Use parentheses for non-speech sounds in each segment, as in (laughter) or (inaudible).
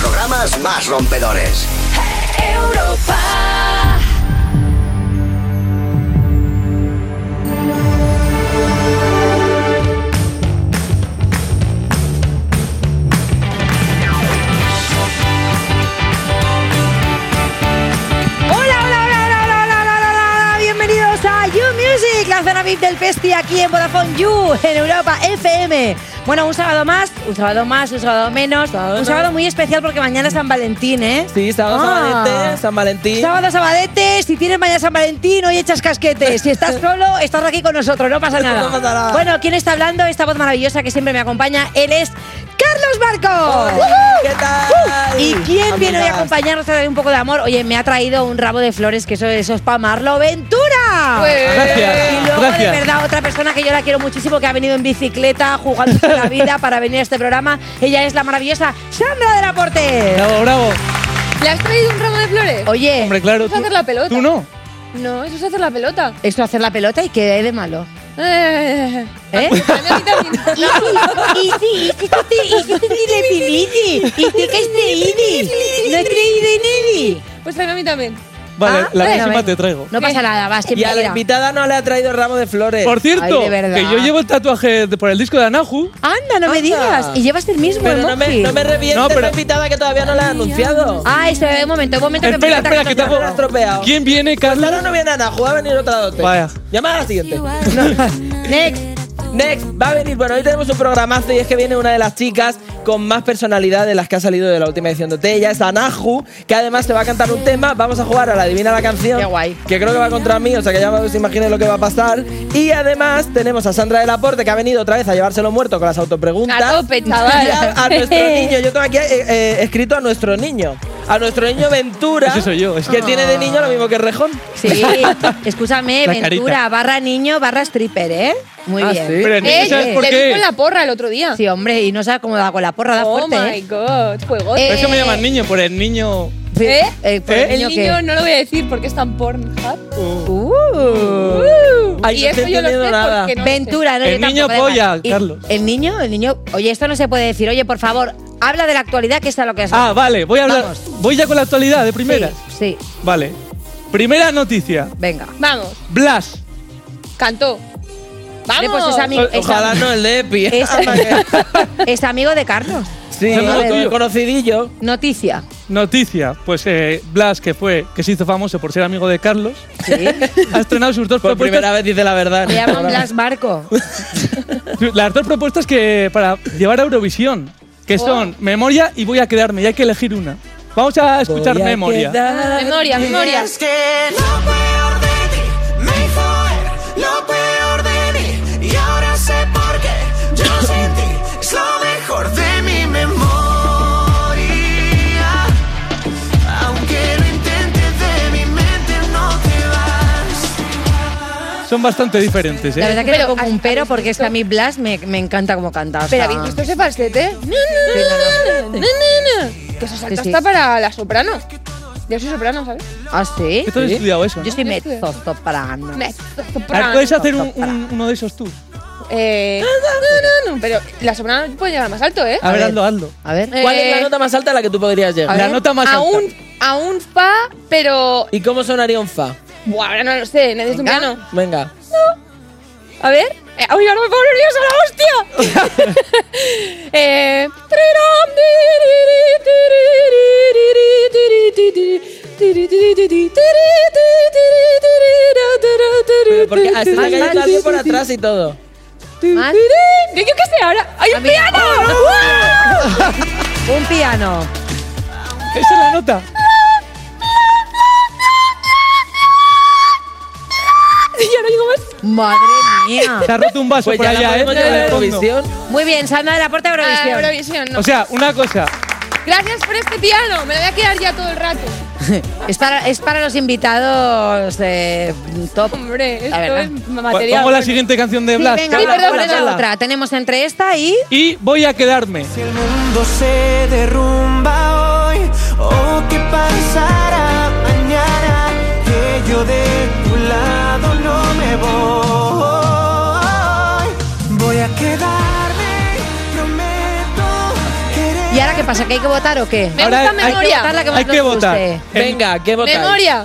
programas más rompedores. Europa. la zona VIP del Festi aquí en Vodafone You, en Europa FM. Bueno, un sábado más, un sábado más, un sábado menos. un sábado muy especial porque mañana es San Valentín, ¿eh? Sí, sábado Ah. Sabadete, San Valentín. Sábado Sabadete, si tienes mañana San Valentín, hoy echas casquetes. Si estás (laughs) solo, estás aquí con nosotros, no pasa nada. No pasa nada. Bueno, ¿quién está hablando? Esta voz maravillosa que siempre me acompaña, él es Carlos Marcos. ¿Qué tal? ¿Y quién viene hoy a acompañarnos a dar un poco de amor? Oye, me ha traído un rabo de flores, que eso, eso es para amarlo. ¡Ventura! Gracias. Y luego, Gracias. de verdad, otra persona que yo la quiero muchísimo, que ha venido en bicicleta, jugando la vida para venir a este programa. Ella es la maravillosa Sandra del Aporte. Bravo, bravo. ¿Le has traído un ramo de flores? Oye, Hombre, claro. Eso es hacer la pelota. Tú no. No, eso es hacer la pelota. esto hacer la pelota y qué hay de malo. (laughs) ¿Eh? Pues a mí también. Vale, Ah, la bueno, próxima ven. te traigo. No pasa nada, va, Y a la invitada no le ha traído el ramo de flores. Por cierto, Ay, de verdad. que yo llevo el tatuaje de- por el disco de Anahu. Anda, no me digas. Y llevas el mismo Pero no me, emoji. no me revientes No, pero- la invitada que todavía no la ha anunciado. Ah, eso, un momento, un momento. Espera, me espera, que te Me la has estropeado. ¿Quién viene, Carlos? Ahora no viene Ana, va a venir otra dote. Vaya. Llama a la siguiente. (laughs) Next. Next, va a venir. Bueno, hoy tenemos un programazo y es que viene una de las chicas con más personalidad de las que ha salido de la última edición de Otella, es Anahu, que además te va a cantar un tema. Vamos a jugar a la Adivina la canción. Qué guay. Que creo que va contra mí, o sea que ya os imaginéis lo que va a pasar. Y además tenemos a Sandra del Aporte, que ha venido otra vez a llevárselo muerto con las autopreguntas. A tope, chaval. A, (laughs) a nuestro niño, yo tengo aquí eh, eh, escrito a nuestro niño. A nuestro niño Ventura. Ese soy yo, ese. Que tiene de niño lo mismo que Rejón. Sí, (laughs) escúchame, La Ventura, carita. barra niño, barra stripper, ¿eh? Muy Ah, bien. sí. Pero Eh, ¿sabes por te vi qué? con la porra el otro día. Sí, hombre, y no sabe cómo da con la porra, da oh fuerte, my ¿eh? god, fuego. Eh, Por eso me llaman niño, por el niño. ¿Eh? eh, por ¿Eh? el el niño niño que... no lo voy a decir porque es tan porn. Uh. Ay, y no eso yo lo sé nada. porque no Ventura, no, El yo niño tampoco, polla, Y- Carlos. El niño, el niño... Oye, esto no se puede decir. Oye, por favor, habla de la actualidad, que está lo que es. Ah, vale, voy a hablar. Vamos. Voy ya con la actualidad de primera. Sí, sí, Vale. Primera noticia. venga. Vamos, Blas. cantó. Vale, Vamos. pues es amigo, O- Ojalá no el de Epi. es, (laughs) es amigo de Carlos. Sí, tuyo. conocidillo. Noticia. Noticia. Pues eh, Blas, que fue, que se hizo famoso por ser amigo de Carlos, Sí. ha estrenado sus dos Por propuestas. primera vez dice la verdad. Me llaman (laughs) Blas Marco. (laughs) Las dos propuestas que para llevar a Eurovisión, que son Memoria y Voy a quedarme, y hay que elegir una. Vamos a escuchar Voy a Memoria. quedar- Memoria, memoria. Es que lo peor de ti me hizo ver lo peor Son bastante diferentes, La ¿eh? verdad que Pero, le pongo un ¿has- pero porque es que a mí Blas me, me encanta cómo canta. Pero ¿habéis visto ese falsete? Que eso salta Sí, sí. hasta para la soprano. Yo soy soprano, ¿sabes? ¿Ah, sí? ¿Qué tú has estudiado eso? Yo no? soy mezzo soprano. Mezzo A ver, soprano. ¿Puedes hacer un- un- uno de esos tú? Eh, no, no, no, pero la soprano puede llegar más alto, ¿eh? A, ver, ver. hazlo, hazlo. A ver. ¿Cuál es la Eh, nota más alta a la que tú podrías llegar? La nota más a alta. un, a un fa, pero. ¿Y cómo sonaría un fa? Buah, ahora no lo sé, necesito un Venga. piano. Venga. A ver. Eh, ¡Uy, ahora me pongo nerviosa la hostia! eh. Pero porque así Más, que hay más. alguien por atrás y todo. Más. ¿Qué yo qué sé ahora? ¡Hay un piano! Un piano. Esa es la nota. (laughs) ya no digo más. Madre mía. (laughs) Se ha roto un vaso Pues por ya allá, la ¿eh? a fondo. Eurovisión. Muy bien, Sandra de la Puerta de Ah, Eurovisión. Eurovisión, no. O sea, una cosa. Gracias por este piano, me lo voy a quedar ya todo el rato. (laughs) es, para, es para los invitados eh, top. Hombre, La esto verdad. es material. Pongo la bueno. siguiente canción de Sí, Blas. venga, Sí, perdón, ¿cuál es la perdón. otra? Tenemos entre esta y... Y voy a quedarme. Si el mundo se derrumba hoy, o qué pasará mañana, que yo de qué pasa? ¿Que hay que votar o qué? Me Ahora gusta hay- Hay que memoria. votar la que más Hay que nos votar. guste. Venga, ¿qué votáis? Memoria.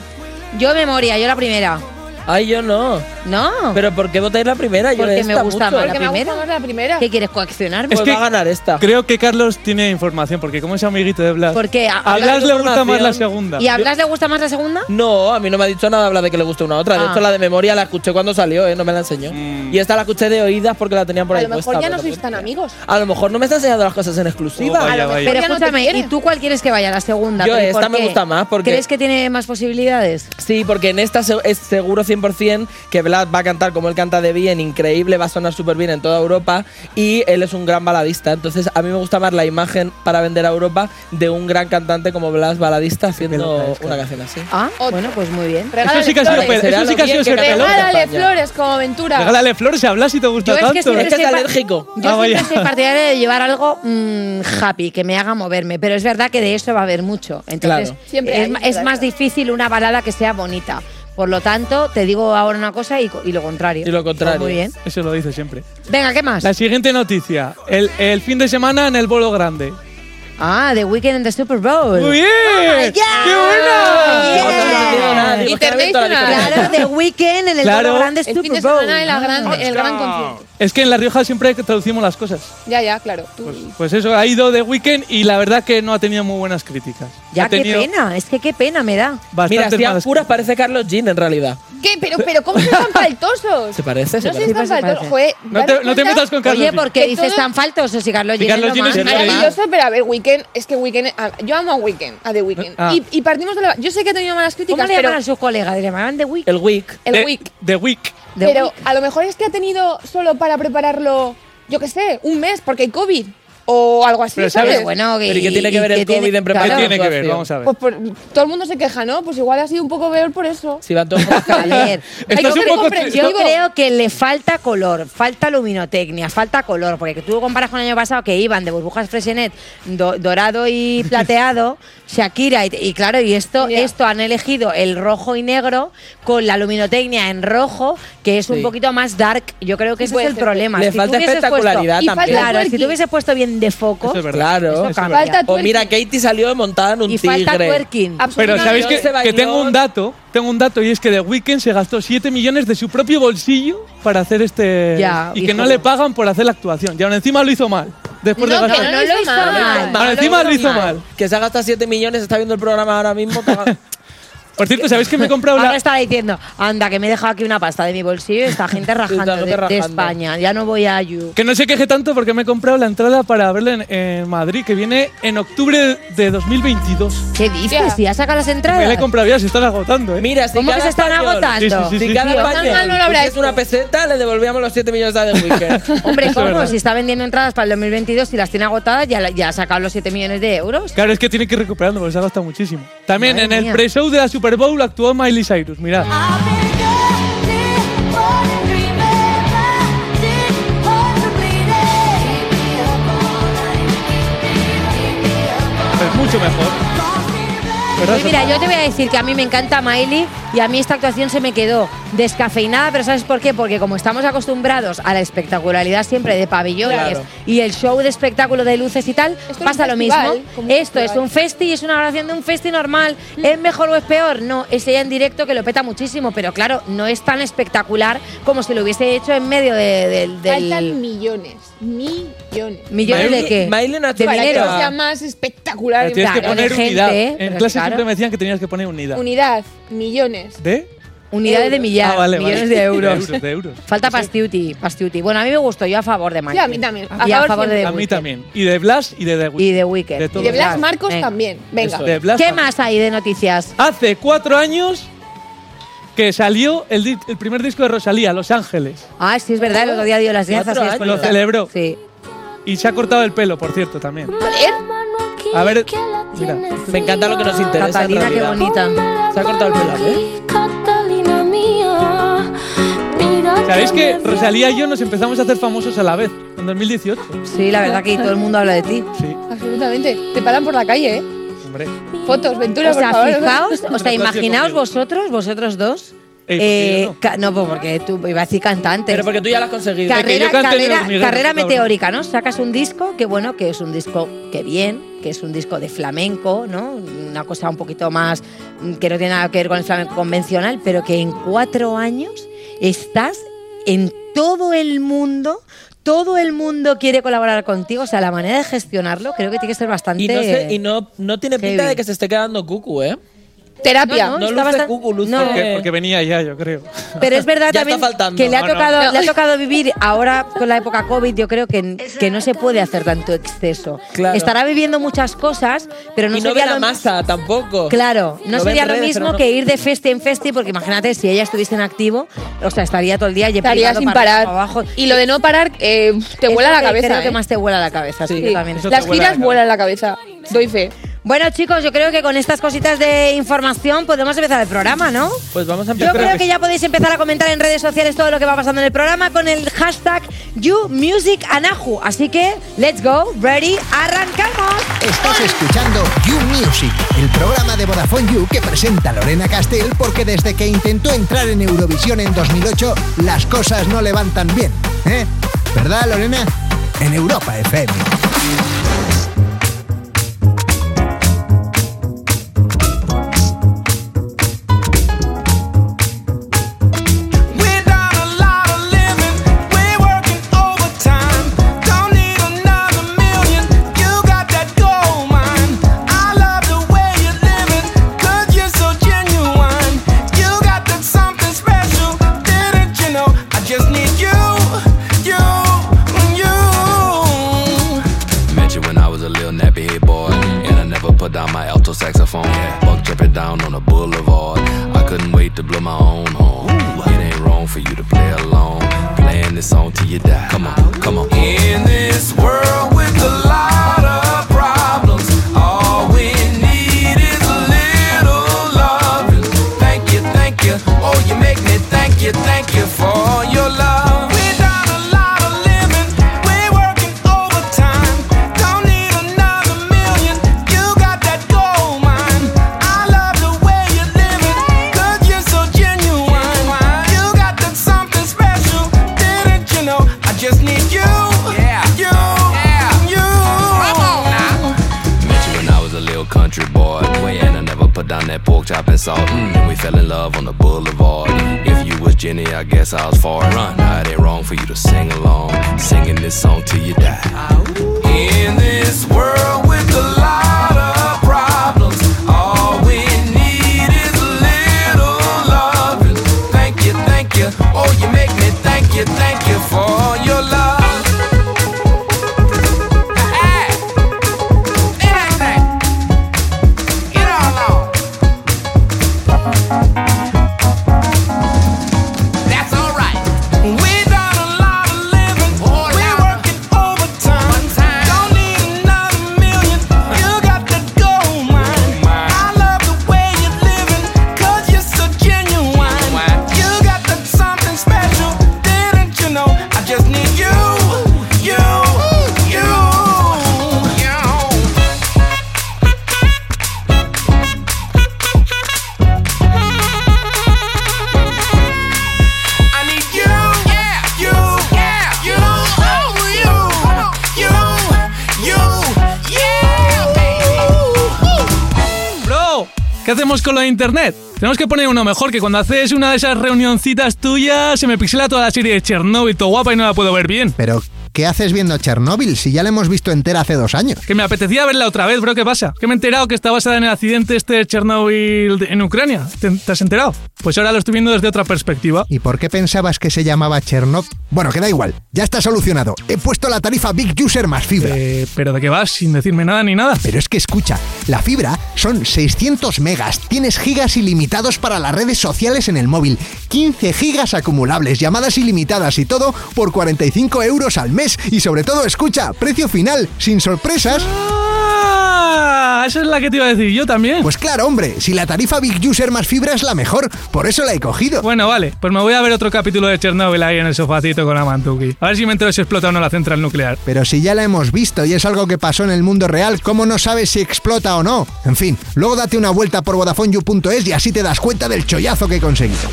Yo memoria, yo la primera. Ay, yo no. ¿No? ¿Pero por qué votáis la primera? Yo Porque me gusta mucho. más Porque me primera? gusta más la primera. ¿Qué quieres coaccionarme? Pues Es que- va a ganar esta. Creo que Carlos tiene información, porque como es amiguito de Blas. Porque a, a Blas le gusta más la segunda. ¿Y a Blas le gusta más la segunda? No, a mí no me ha dicho nada habla de que le guste una a otra. De Ah. hecho, la de memoria la escuché cuando salió, ¿eh? No me la enseñó. Mm. Y esta la escuché de oídas porque la tenían por A ahí lo mejor puesta, ya no sois tan amigos. A lo mejor no me está enseñando las cosas en exclusiva. Oh, vaya, A lo vaya. mejor Pero ya no te escúchame. ¿y tú cuál quieres que vaya? ¿La segunda? Yo ¿Pero y esta me gusta más porque- ¿Crees que tiene más posibilidades? Sí, porque en esta es seguro 100% que Vlad va a cantar como él canta de bien, increíble, va a sonar súper bien en toda Europa y él es un gran baladista. Entonces a mí me gusta más la imagen para vender a Europa de un gran cantante como Blas baladista haciendo es, una canción así. Ah, bueno, pues muy bien. Regálale Eso sí que ha sido, eso sí que ha sido que ser regala- pelota. Regálale flores como aventura. Regálale flores y hablas si te gusta Yo es que tanto. siempre Es que es soy pa- alérgico. Yo Ah, siempre soy partidaria de llevar algo mm, happy, que me haga moverme, pero es verdad que de eso va a haber mucho. Entonces, Claro. Siempre es, hay, es es más difícil una balada que sea bonita. Por lo tanto, te digo ahora una cosa y, y lo contrario. Y lo contrario. Pues muy bien. Eso lo dice siempre. Venga, ¿qué más? La siguiente noticia. El, el fin de semana en el bolo grande. Ah, The Weeknd en the Super Bowl. ¡Muy bien! God! ¡Qué buena! Yeah. Diferencia. Claro, The Weeknd en el Claro. Grande El fin Super de Bowl. en la gran- el gran concierto. Es que en La Rioja siempre traducimos las cosas. Ya, ya, claro. Pues, pues eso, ha ido de weekend y la verdad que no ha tenido muy buenas críticas. Ya, ha qué pena. Es que qué pena me da. Mira, si a puras parece Carlos Jean en realidad. ¿Qué? Pero, pero ¿cómo sois tan faltosos? (laughs) ¿Se parece? ¿Se No parece? tan Sí, pues faltosos. Joder, No te, no te metas con Carlos. Oye. ¿por qué dices tan faltosos si Carlos más? es. Maravilloso, pero a ver, Weekend, es que Weekend, a- yo amo a Weekend, a The Weekend. Ah. Y, y partimos de la. Yo sé que ha tenido malas ¿Cómo críticas, le pero, llaman a sus colegas? Le llamaban The Weeknd. El Wick. el The- Week. The Week. The Pero a lo mejor es que ha tenido solo para prepararlo, yo qué sé, un mes, porque hay COVID. O algo así, Pero ¿sabes? sabes- bueno, Pero ¿y qué tiene que ver el tiene- COVID en ¿Qué Claro. tiene que ver? Vamos a ver. Pues por- todo el mundo se queja, ¿no? Pues igual ha sido un poco peor por eso. Si van todos A ver, (laughs) Esto Hay es que un poco yo creo que le falta color, falta luminotecnia, falta color, porque tú comparas con el año pasado que iban de burbujas Freshenet do- dorado y (laughs) plateado, Shakira y, y claro, y esto esto han elegido el rojo y negro con la luminotecnia en rojo, que es un Sí. poquito más dark. Yo creo que ese es el ser. problema. Le Si tú falta espectacularidad Y también. falta Claro, si tú hubieses puesto bien de foco, Eso es verdad. Claro. Eso eso cambia. Falta O mira, Katie salió montada en un y tigre. falta twerking. Pero Absolutamente. sabéis que, Se bailó. que tengo un dato, tengo un dato y es que The Weeknd se gastó 7 millones de su propio bolsillo para hacer este Ya, y que hijo. no le pagan por hacer la actuación. Y aún encima lo hizo mal. Después No, de que no lo hizo mal. Ahora encima lo hizo mal. Que se ha gastado 7 millones, está viendo el programa ahora mismo. te (laughs) Por cierto, ¿sabéis que me he comprado Ahora la, estará diciendo, anda, que me he dejado aquí una pasta de mi bolsillo y esta gente (laughs) rajando de, de. España. Ya no voy a You. Que no se queje tanto porque me he comprado la entrada para verla en, en Madrid, que viene en octubre de 2022. ¿Qué dices? Ya. ¿Si ya sacado las Me la he entradas? comprado ya, se están agotando, ¿eh? Mira, si ¿Cómo que se están español- agotando? Sí, sí, sí, Si cada Tío, español mal no lo habrá pusiese hecho. una peseta, le devolvíamos los 7 millones a The Weeknd. Hombre, es ¿cómo? Si está vendiendo entradas para el 2022 y las tiene agotadas, ya, ya ha sacado los 7 millones de euros. Claro, es que tiene que ir recuperando porque se ha gastado muchísimo. También Madre en el pre-show de la Super Bowl actuó Miley Cyrus, mirad. Es mucho mejor. ¿Verdad, Pues mira, yo te voy a decir que a mí me encanta Miley y a mí esta actuación se me quedó descafeinada, pero ¿sabes por qué? Porque como estamos acostumbrados a la espectacularidad siempre de pabellones Claro. y el show de espectáculo de luces y tal, Esto pasa lo festival, mismo. Esto es un festi y es una grabación de un festi normal. ¿Es mejor o es peor? No, es ella en directo que lo peta muchísimo, pero claro, no es tan espectacular como si lo hubiese hecho en medio de- del- del... Faltan millones. Millones. ¿Millones de qué? Miley no de que dinero. sea más espectacular. Pero tienes que Claro, poner de gente, unidad. ¿eh? En Pero clase claro. Siempre me decían que tenías que poner unidad. Unidad, millones. ¿De? Unidades de Euros. millar, Ah, vale, millones vale. de euros. De euros, de euros. Falta Pastiuti, Pastiuti. Bueno, a mí me gustó, yo a favor de Miley. Sí, a mí también. A y a favor de A mí también. Y de Blas y de The Weeknd. Y de Weekend. De Y de Blas Marcos venga. también. Venga. Blas ¿Qué más hay de noticias? Hace cuatro años que salió el, primer disco de Rosalía, Los Ángeles. Ah, sí, es verdad, el otro día dio las y después Lo celebró. Sí. Y se ha cortado el pelo, por cierto, también. A ver, A ver, mira. Me encanta lo que nos interesa. Catalina, qué bonita. Se ha cortado el pelo, ¿eh? Catalina mía, mira ¿Sabéis que Rosalía y yo nos empezamos a hacer famosos a la vez? En 2018. Sí, la verdad que todo el mundo habla de ti. Sí, absolutamente. Te paran por la calle, ¿eh? hombre. Fotos, Ventura, O sea, por favor. fijaos, o sea, imaginaos vosotros, vosotros dos. Ey, ¿por qué yo no? no, pues porque tú iba a decir cantante. Pero porque tú ya lo has conseguido. Car- carrera, meteórica, ¿no? Sacas un disco que bueno, que es un disco que bien, que es un disco de flamenco, ¿no? Una cosa un poquito más mm, que no tiene nada que ver con el flamenco convencional, pero que en cuatro años estás en todo el mundo. Todo el mundo quiere colaborar contigo, o sea, la manera de gestionarlo creo que tiene que ser bastante. Y no, sé- y no, no tiene pinta heavy. de que se esté quedando cucu, ¿eh? Terapia. No, No luce bastante- cucu, luce... no. Porque, porque venía ya, yo creo. Pero es verdad (laughs) también que le ha, No, no. tocado, le ha tocado vivir ahora con la época COVID, yo creo que, que no se puede hacer tanto exceso. Claro. Estará viviendo muchas cosas, pero no y no sería ve la lo masa tampoco. Claro, no, sería en lo redes, mismo no. que ir de festi en festi, porque imagínate si ella estuviese en activo, o sea, estaría todo el día y Estaría sin parar. para abajo. Y lo de no parar te Es vuela la que cabeza. Creo que ¿eh? más te vuela la cabeza, sí, Sí. te Las giras la vuelan la cabeza. Doy fe. Bueno, chicos, yo creo que con estas cositas de información podemos empezar el programa, ¿no? Pues vamos a Yo empezar. creo que ya podéis empezar a comentar en redes sociales todo lo que va pasando en el programa con el hashtag YouMusicAnahu. Así que, let's go, ready, arrancamos. Estás escuchando You Music, el programa de Vodafone You que presenta Lorena Castell porque desde que intentó entrar en Eurovisión en 2008 las cosas no le van tan bien, ¿eh? ¿Verdad, Lorena? En Europa FM. te blâmer love on the boulevard. If you was Jenny, I guess I was far. Run. Now it ain't wrong for you to sing along. Singing this song till you die. In this world internet? Tenemos que poner uno mejor, que cuando haces una de esas reunioncitas tuyas se me pixela toda la serie de Chernobyl, todo guapa y no la puedo ver bien. Pero, ¿qué haces viendo Chernóbil si ya la hemos visto entera hace dos años? Que me apetecía verla otra vez, bro, ¿qué pasa? Que me he enterado que está basada en el accidente este de Chernobyl de- en Ucrania. ¿Te, te has enterado? Pues ahora lo estoy viendo desde otra perspectiva. ¿Y por qué pensabas que se llamaba Chernobyl? Bueno, que da igual, ya está solucionado. He puesto la tarifa Big User más fibra. Eh, ¿Pero de qué vas? Sin decirme nada ni nada. Pero es que escucha, la fibra son 600 megas, tienes gigas ilimitados para las redes sociales en el móvil, 15 gigas acumulables, llamadas ilimitadas y todo por 45 euros al mes. Y sobre todo, escucha, precio final, sin sorpresas. ¡Ah! Esa es la que te iba a decir yo también. Pues claro, hombre, si la tarifa Big User más fibra es la mejor, por eso la he cogido. Bueno, vale, pues me voy a ver otro capítulo de Chernobyl ahí en el sofacito con Amantuki. A ver si me entero si explota o no la central nuclear. Pero si ya la hemos visto y es algo que pasó en el mundo real, ¿cómo no sabes si explota o no? En fin, luego date una vuelta por VodafoneYou.es y así te das cuenta del chollazo que he conseguido.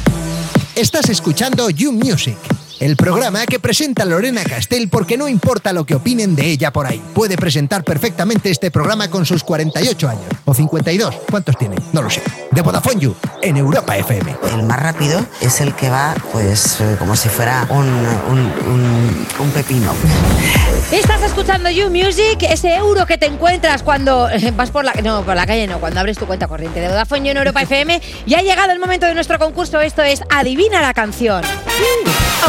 Estás escuchando You Music, el programa que presenta Lorena Castell porque no importa lo que opinen de ella por ahí. Puede presentar perfectamente este programa con sus 48 años. O 52. ¿Cuántos tiene? No lo sé. De Vodafone You, en Europa FM. El más rápido es el que va, pues, eh, como si fuera un, un, un- un pepino. Estás escuchando You Music, ese euro que te encuentras cuando eh, vas por la no, por la calle, no, cuando abres tu cuenta corriente de Vodafone You en Europa FM. Y ha llegado el momento de nuestro concurso. Esto es Adivina la canción.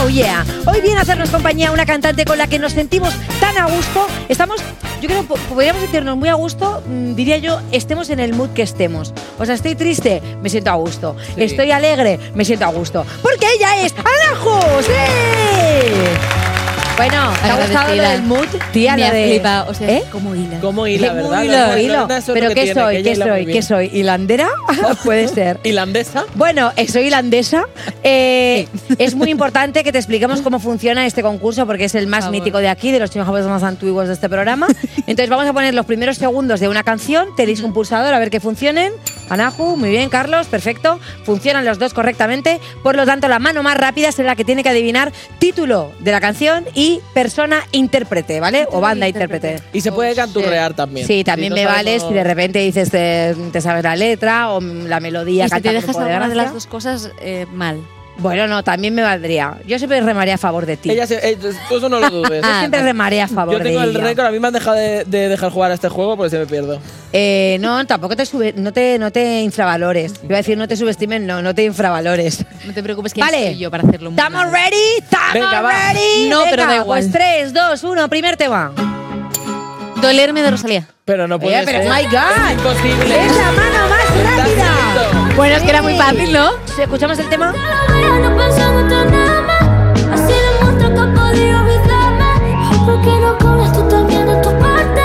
Oh yeah. Hoy viene a hacernos compañía una cantante con la que nos sentimos tan a gusto. Estamos, yo creo, po- podríamos sentirnos muy a gusto, mm, diría yo, estemos en el mood que estemos. O sea, estoy triste, me siento a gusto. Estoy alegre, me siento a gusto. Porque ella es Anajo. ¡Sí! Bueno, ¿te ha gustado lo del mood? Tía, Me ha de... flipado, o sea, ¿Eh? como hila. ¿Cómo hila, ¿Cómo verdad? hilo? Hilo. ¿Pero qué tiene, soy? ¿Qué soy? ¿Qué soy? ¿Hilandera? (laughs) Puede ser. ¿Hilandesa? Bueno, eh, soy hilandesa. Eh, es muy importante que te expliquemos cómo funciona este concurso porque es el más mítico de aquí, de los chihuahuas más antiguos de este programa. Entonces vamos a poner los primeros segundos de una canción, tenéis un pulsador a ver que funcionen. Anahu, muy bien, Carlos, perfecto. Funcionan los dos correctamente. Por lo tanto, la mano más rápida será la que tiene que adivinar título de la canción y persona intérprete, ¿vale? O banda intérprete. Y se puede canturrear también. Sí, también Si no me vale no- si de repente dices te, te sabes la letra o la melodía. Y si te dejas alguna de las dos cosas, eh, mal. Bueno, no, también me valdría. Yo siempre remaré a favor de ti. Ella se, eh, tú eso no lo dudes. Yo (laughs) siempre remaré a favor Yo tengo de el ella. récord, a mí me han dejado de, de dejar jugar a este juego porque se me pierdo. Eh, no, tampoco te sube, no te, no te infravalores. Iba a decir no te subestimen, no, no te infravalores. No te preocupes que Vale. soy yo para hacerlo muy ¿Estamos mal. ready? ¿Estamos Venga, ready? No, pero Venga, da igual. Pues 3, 2, 1, primer tema. Dolerme de Rosalía. Pero no puede Oye, pero ser. my God. Es imposible. ¡Es la mano más rápida! Bueno, es que era muy fácil, ¿no? ¿Escuchamos el tema? No pensando en nada más. Así demuestro que he podido olvidarme. ¿Por qué no pones tú también de tu parte?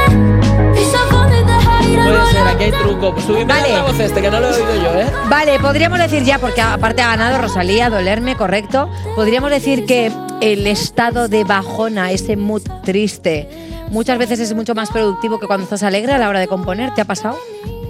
Pisa fondo y deja ir al Puede ser, aquí hay truco. Subime Vale. la voz este, que no lo he oído yo, ¿eh? Vale, podríamos decir ya, porque aparte ha ganado Rosalía, dolerme, correcto. Podríamos decir que el estado de bajona, ese mood triste, muchas veces es mucho más productivo que cuando estás alegre a la hora de componer. ¿Te ha pasado?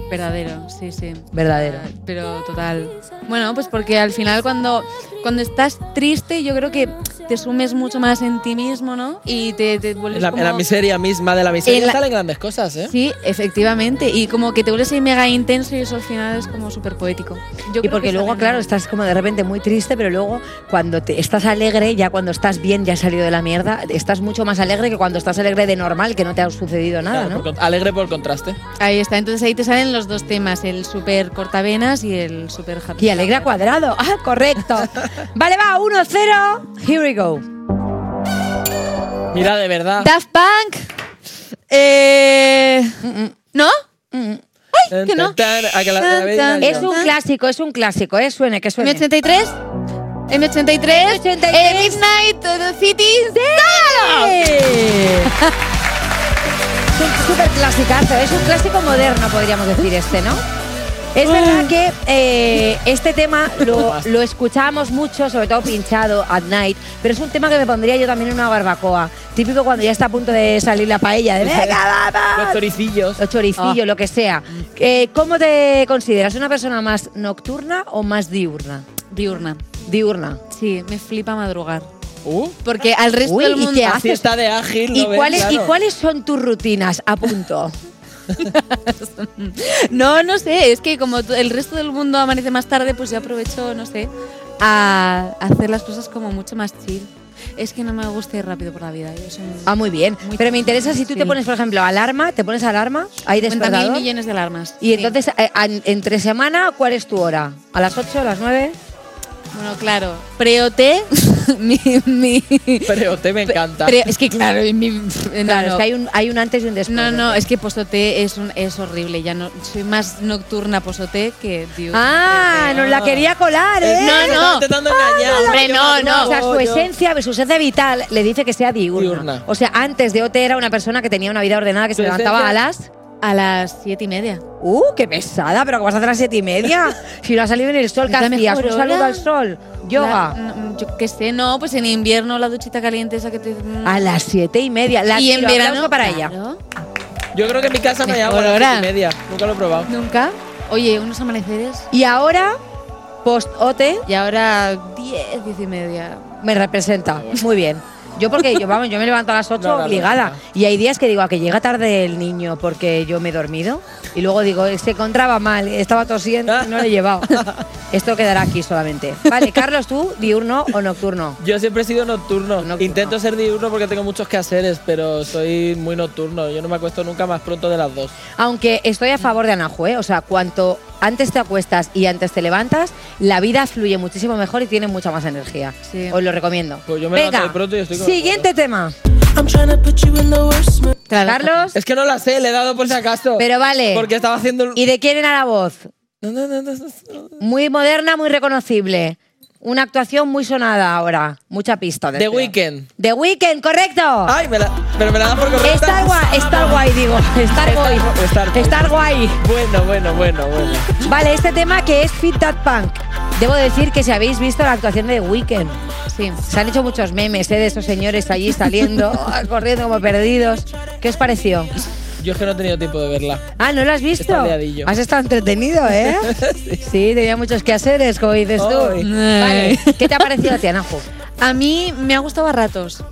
Verdadero, sí, sí. Verdadero. Pero total. Bueno, pues porque al final cuando, cuando estás triste yo creo que te sumes mucho más en ti mismo, ¿no? Y te, te vuelves En la, en como- la miseria misma de la miseria En la- salen grandes cosas, ¿eh? Sí, efectivamente. Y como que te vuelves ahí mega intenso y eso al final es como súper poético. Yo Y porque que luego, claro, estás como de repente muy triste, pero luego cuando te, estás alegre, ya cuando estás bien, ya has salido de la mierda, estás mucho más alegre que cuando estás alegre de normal, que no te ha sucedido nada, Claro, ¿no? por alegre por contraste. Ahí está. Entonces ahí te salen los dos temas, el súper cortavenas y el súper happy. Y alegre a cuadrado. Ah, correcto. (laughs) vale, va, 1-0. Here we go. Mira, de verdad. Daft Punk. Eh, ¿No? Ay, que no. Tan, tan, a que la- Tan, la veis tan, nadie. Es un clásico, es un clásico, ¿eh? Suene, que suene. M83. M83. M83. eh, Midnight eh, City. (laughs) Es un súper clasicazo, es un clásico moderno, podríamos decir este, ¿no? Es verdad que eh, este tema lo, lo escuchamos mucho, sobre todo pinchado at night, pero es un tema que me pondría yo también en una barbacoa. Típico cuando ya está a punto de salir la paella, de venga, (laughs) vamos. Los choricillos. Los choricillos, Ah. lo que sea. Eh, ¿Cómo te consideras? ¿Una persona más nocturna o más diurna? Diurna. Diurna. Sí, me flipa madrugar. Uh, Porque al resto Uy, del ¿y mundo. qué así haces? está de ágil. ¿Y ¿lo ves? cuáles, ¿Y Claro. cuáles son tus rutinas? A punto. (laughs) No, no sé, es que como el resto del mundo amanece más tarde, pues yo aprovecho, no sé, a hacer las cosas como mucho más chill. Es que no me gusta ir rápido por la vida. Yo soy Ah, muy bien. Muy Pero me interesa si tú te pones, por ejemplo, alarma, te pones alarma, hay 50.000 despertador. millones de alarmas. Y Sí. entonces, eh, entre semana, ¿cuál es tu hora? ¿A las 8, a las 9? Bueno, claro, pre-OT, (laughs) mi, mi- Pero te me encanta. pre- es que claro, mi, no, Claro, no. es que hay un, hay un antes y un después. No, no, es que post-OT es, un, es horrible. Ya no, soy más nocturna post-OT que diurna. Ah, nos la quería colar, ¿eh? No, Estaba no. intentando engañar. Hombre, no, no. O sea, su esencia, su esencia vital le dice que sea diurna. Diurna. O sea, antes de OT era una persona que tenía una vida ordenada, que se levantaba a las... A las siete y media. ¡Uh, qué pesada! ¿Pero cómo vas a hacer a las siete y media? (laughs) si no ha salido en el sol, ¿qué hacías? ¿Un saludo al sol? ¿Yoga? La- no, yo qué sé, no, pues en invierno la duchita caliente esa que te. A las siete y media. La y en verano para ella. claro. Yo creo que en mi casa me llamo a las siete y media. Nunca lo he probado. Nunca. Oye, unos amaneceres. Y ahora, post-OTE Y ahora 10, 10 y media. me representa. Muy bien. Yo porque yo, vamos, yo me levanto a las 8 No, obligada. no. Y hay días que digo, a que llega tarde el niño porque yo me he dormido. Y luego digo, se encontraba mal, estaba tosiendo y no lo he llevado. (laughs) Esto quedará aquí solamente. Vale, Carlos, ¿tú diurno o nocturno? Yo siempre he sido nocturno. Nocturno. Intento ser diurno porque tengo muchos quehaceres, pero soy muy nocturno. Yo no me acuesto nunca más pronto de las dos. Aunque estoy a favor de Anahu, ¿eh? O sea, cuanto antes te acuestas y antes te levantas, la vida fluye muchísimo mejor y tiene mucha más energía. Sí. Os lo recomiendo. Pues yo me Venga, de pronto y estoy con siguiente tema. Carlos, Es que no la sé, le he dado por si acaso. pero vale. Porque estaba haciendo. el- ¿Y de quién era la voz? No, no, no, no, no. Muy moderna, muy reconocible. Una actuación muy sonada ahora. Mucha pista. The. Weeknd. The Weeknd, correcto. Ay, me la, pero me la da por correcta. Star guay, Star guay, digo. Star guay. Star Boy. Star guay. Bueno, bueno, bueno, bueno. Vale, este tema que es Fit That Punk. Debo decir que si habéis visto la actuación de The Weeknd, Sí. se han hecho muchos memes ¿eh? de esos señores allí saliendo, (laughs) corriendo como perdidos. ¿Qué os pareció? Yo es que no he tenido tiempo de verla. Ah, ¿no lo has visto? Has estado entretenido, ¿eh? (laughs) sí. tenía muchos quehaceres, como dices tú. Vale, ¿qué te ha parecido a ti, Anajo? A mí me ha gustado a ratos.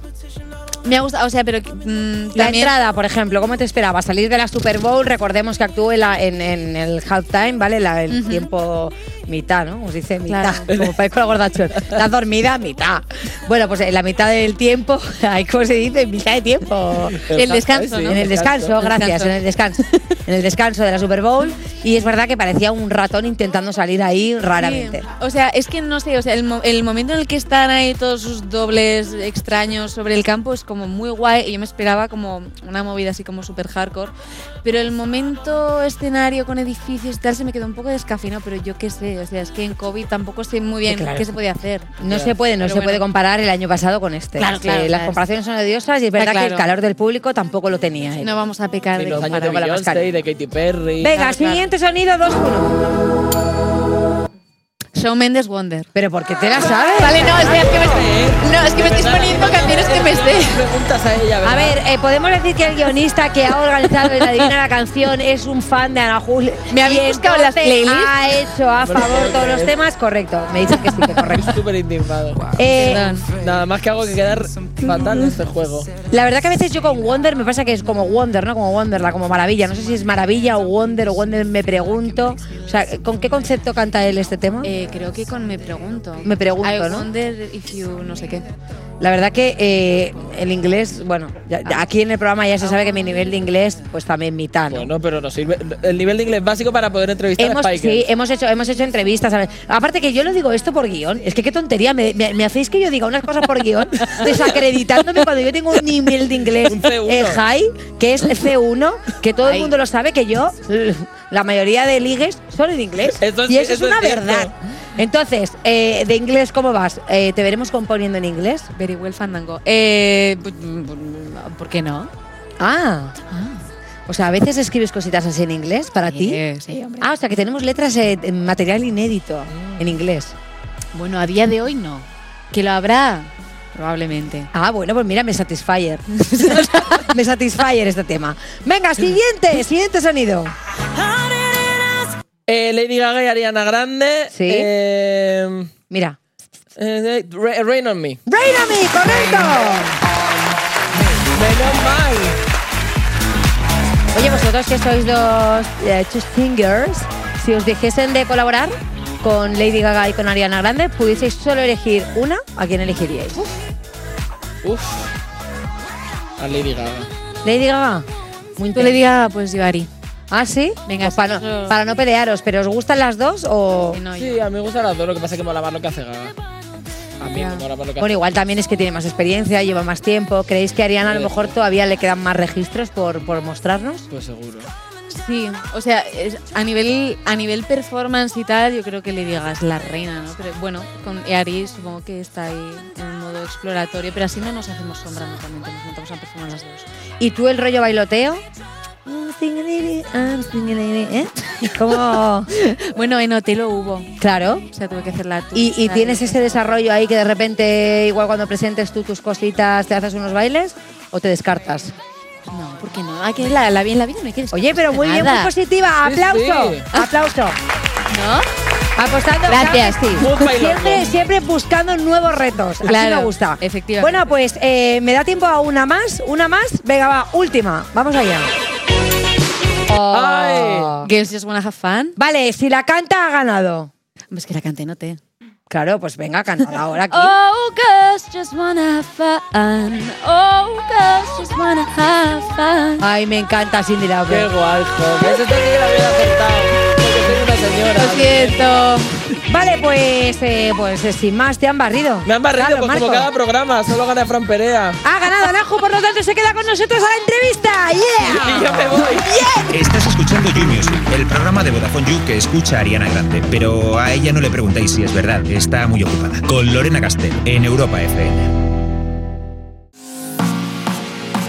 Me ha gustado, o sea, pero mm, La también- entrada, por ejemplo, ¿cómo te esperaba? Salir de la Super Bowl, recordemos que actuó en, la- en- en el halftime, ¿vale? La- el tiempo mitad, ¿no? Os dice mitad, Claro. (laughs) como parezco la gordachón. La dormida, mitad. Bueno, pues en la mitad del tiempo, (laughs) ¿cómo se dice? Mitad de tiempo. El descanso, Sí, ¿no? En el descanso, El gracias, descanso. en el descanso. En el descanso de la Super Bowl. Y es verdad que parecía un ratón intentando salir ahí raramente. Sí. O sea, es que no sé, o sea, el, mo- el momento en el que están ahí todos sus dobles extraños sobre el campo es como muy guay y yo me esperaba como una movida así como super hardcore, pero el momento escenario con edificios y tal se me quedó un poco descafeinado, pero yo qué sé, o sea, es que en COVID tampoco sé muy bien claro. qué se podía hacer. No se puede, no Pero se puede comparar el año pasado con este. Claro, claro, Las comparaciones son odiosas y es verdad que el calor del público tampoco lo tenía. él. No vamos a pecar de los años de la de Katy Perry. Venga, Claro, claro. siguiente sonido, 2-1. Shawn Mendes Wonder. Pero ¿por qué te la sabes? Vale, no, es que, es que me estoy, no, es que me estáis poniendo canciones que me esté. Preguntas a ella, A ver, eh, podemos decir que el guionista que ha organizado el Adivina la canción es un fan de Ana Jul. ¿Me habéis buscado las playlists? Ha hecho a favor creo todos los es. temas, correcto. Me dicen que sí, que correcto. Estoy súper indignado. Eh. Nada más que hago que quedar fatal en este juego. la verdad que a veces yo con Wonder me pasa que es como Wonder, ¿no? Como Wonderla, como maravilla. No sé si es maravilla o Wonder o Wonder, me pregunto. O sea, ¿con qué concepto canta él este tema? Eh, creo que con Me Pregunto. Me Pregunto, I ¿no? wonder if you no sé qué. La verdad que eh, el inglés, bueno, ya- ya aquí en el programa ya se sabe que mi nivel de inglés, pues también mitad, ¿no? Bueno, pero nos sirve el nivel de inglés básico para poder entrevistar Hemos, a Spike. sí, hemos hecho, hemos hecho entrevistas. ver. Aparte que yo lo digo esto por guion. Es que qué tontería. Me, me- me hacéis que yo diga unas cosas por guion, (laughs) desacreditándome cuando yo tengo un nivel de inglés Un C1. eh, high, que es C1, que todo el mundo lo sabe, que yo, la mayoría de ligues son en inglés. Y eso, eso es una es cierto. verdad. Entonces, eh, de inglés, ¿cómo vas? Eh, ¿Te veremos componiendo en inglés? Very well Fandango. Eh, pu- pu- ¿Por qué no? Ah. O sea, a veces escribes cositas así en inglés para ti. Eh, sí, hombre. Ah, o sea, que tenemos letras eh, en material inédito en inglés. Bueno, a día de hoy no. Que lo habrá, probablemente. Ah, bueno, pues mira, me satisfyer. (laughs) me satisfyer este tema. Venga, siguiente, siguiente sonido. Eh, Lady Gaga y Ariana Grande. Sí. Eh, Mira. eh, Ra- Rain on Me. Rain on me, correcto. Menos mal. Oye, vosotros que sois los Singers, si os dijesen de colaborar con Lady Gaga y con Ariana Grande, pudieseis solo elegir una, ¿a quién elegiríais? Uf. A Lady Gaga. Lady Gaga. Muy Tú le digas, pues yo Ari. ¿Ah, sí? Venga, Pues para, no, eso- para no pelearos, ¿pero os gustan las dos o...? No. Sí, a mí me gustan las dos, lo que pasa es que mola más lo que hace Gaga. A mí me mola más lo que Bueno, hace igual también es que tiene más experiencia, lleva más tiempo. ¿Creéis que a Ariana a lo mejor todavía le quedan más registros por, por mostrarnos? Pues seguro. Sí, o sea, es- a nivel a nivel performance y tal, yo creo que le digas la reina, ¿no? Pero bueno, con Ari supongo que está ahí en modo exploratorio, pero así no nos hacemos sombra mutuamente, nos montamos a performar las dos. ¿Y tú el rollo bailoteo? ¿Eh? Como, (laughs) Bueno, en hotel lo hubo, claro. o sea, tuve que hacer la ¿Y, y tienes ese desarrollo ahí que de repente, igual cuando presentes tú tus cositas, te haces unos bailes o te descartas? No, ¿por qué no? Hay que la, la, en la vida no hay que Oye, pero muy bien, muy positiva. ¡Aplauso! sí. ¡Aplauso! ¿No? Apostando, Gracias. sí. Siempre, siempre buscando nuevos retos. Así Claro, me gusta. efectivamente. Bueno, pues eh, me da tiempo a una más, una más. Venga, va, última. Vamos allá. Oh. Girls Just Wanna Have Fun. Vale, si la canta ha ganado. Es que la canté, no te. Claro, pues venga, canta ahora aquí. Oh, girls just wanna have fun. Oh, girls just wanna have fun. Ay, me encanta Cindy Qué Lauper. guay, jo. Ese tenía que la había acertado. Porque soy una señora. Lo siento. Vale, pues, eh, pues eh, sin más, te han barrido. Me han barrido Claro, pues, como cada programa. Solo gana Fran Perea. Ha ganado Najo, por lo tanto se queda con nosotros a la entrevista. ¡Yeah! (laughs) Y yo me voy. Estás escuchando You Music, el programa de Vodafone You que escucha a Ariana Grande, pero a ella no le preguntéis si es verdad, está muy ocupada. Con Lorena Castell, en Europa FM.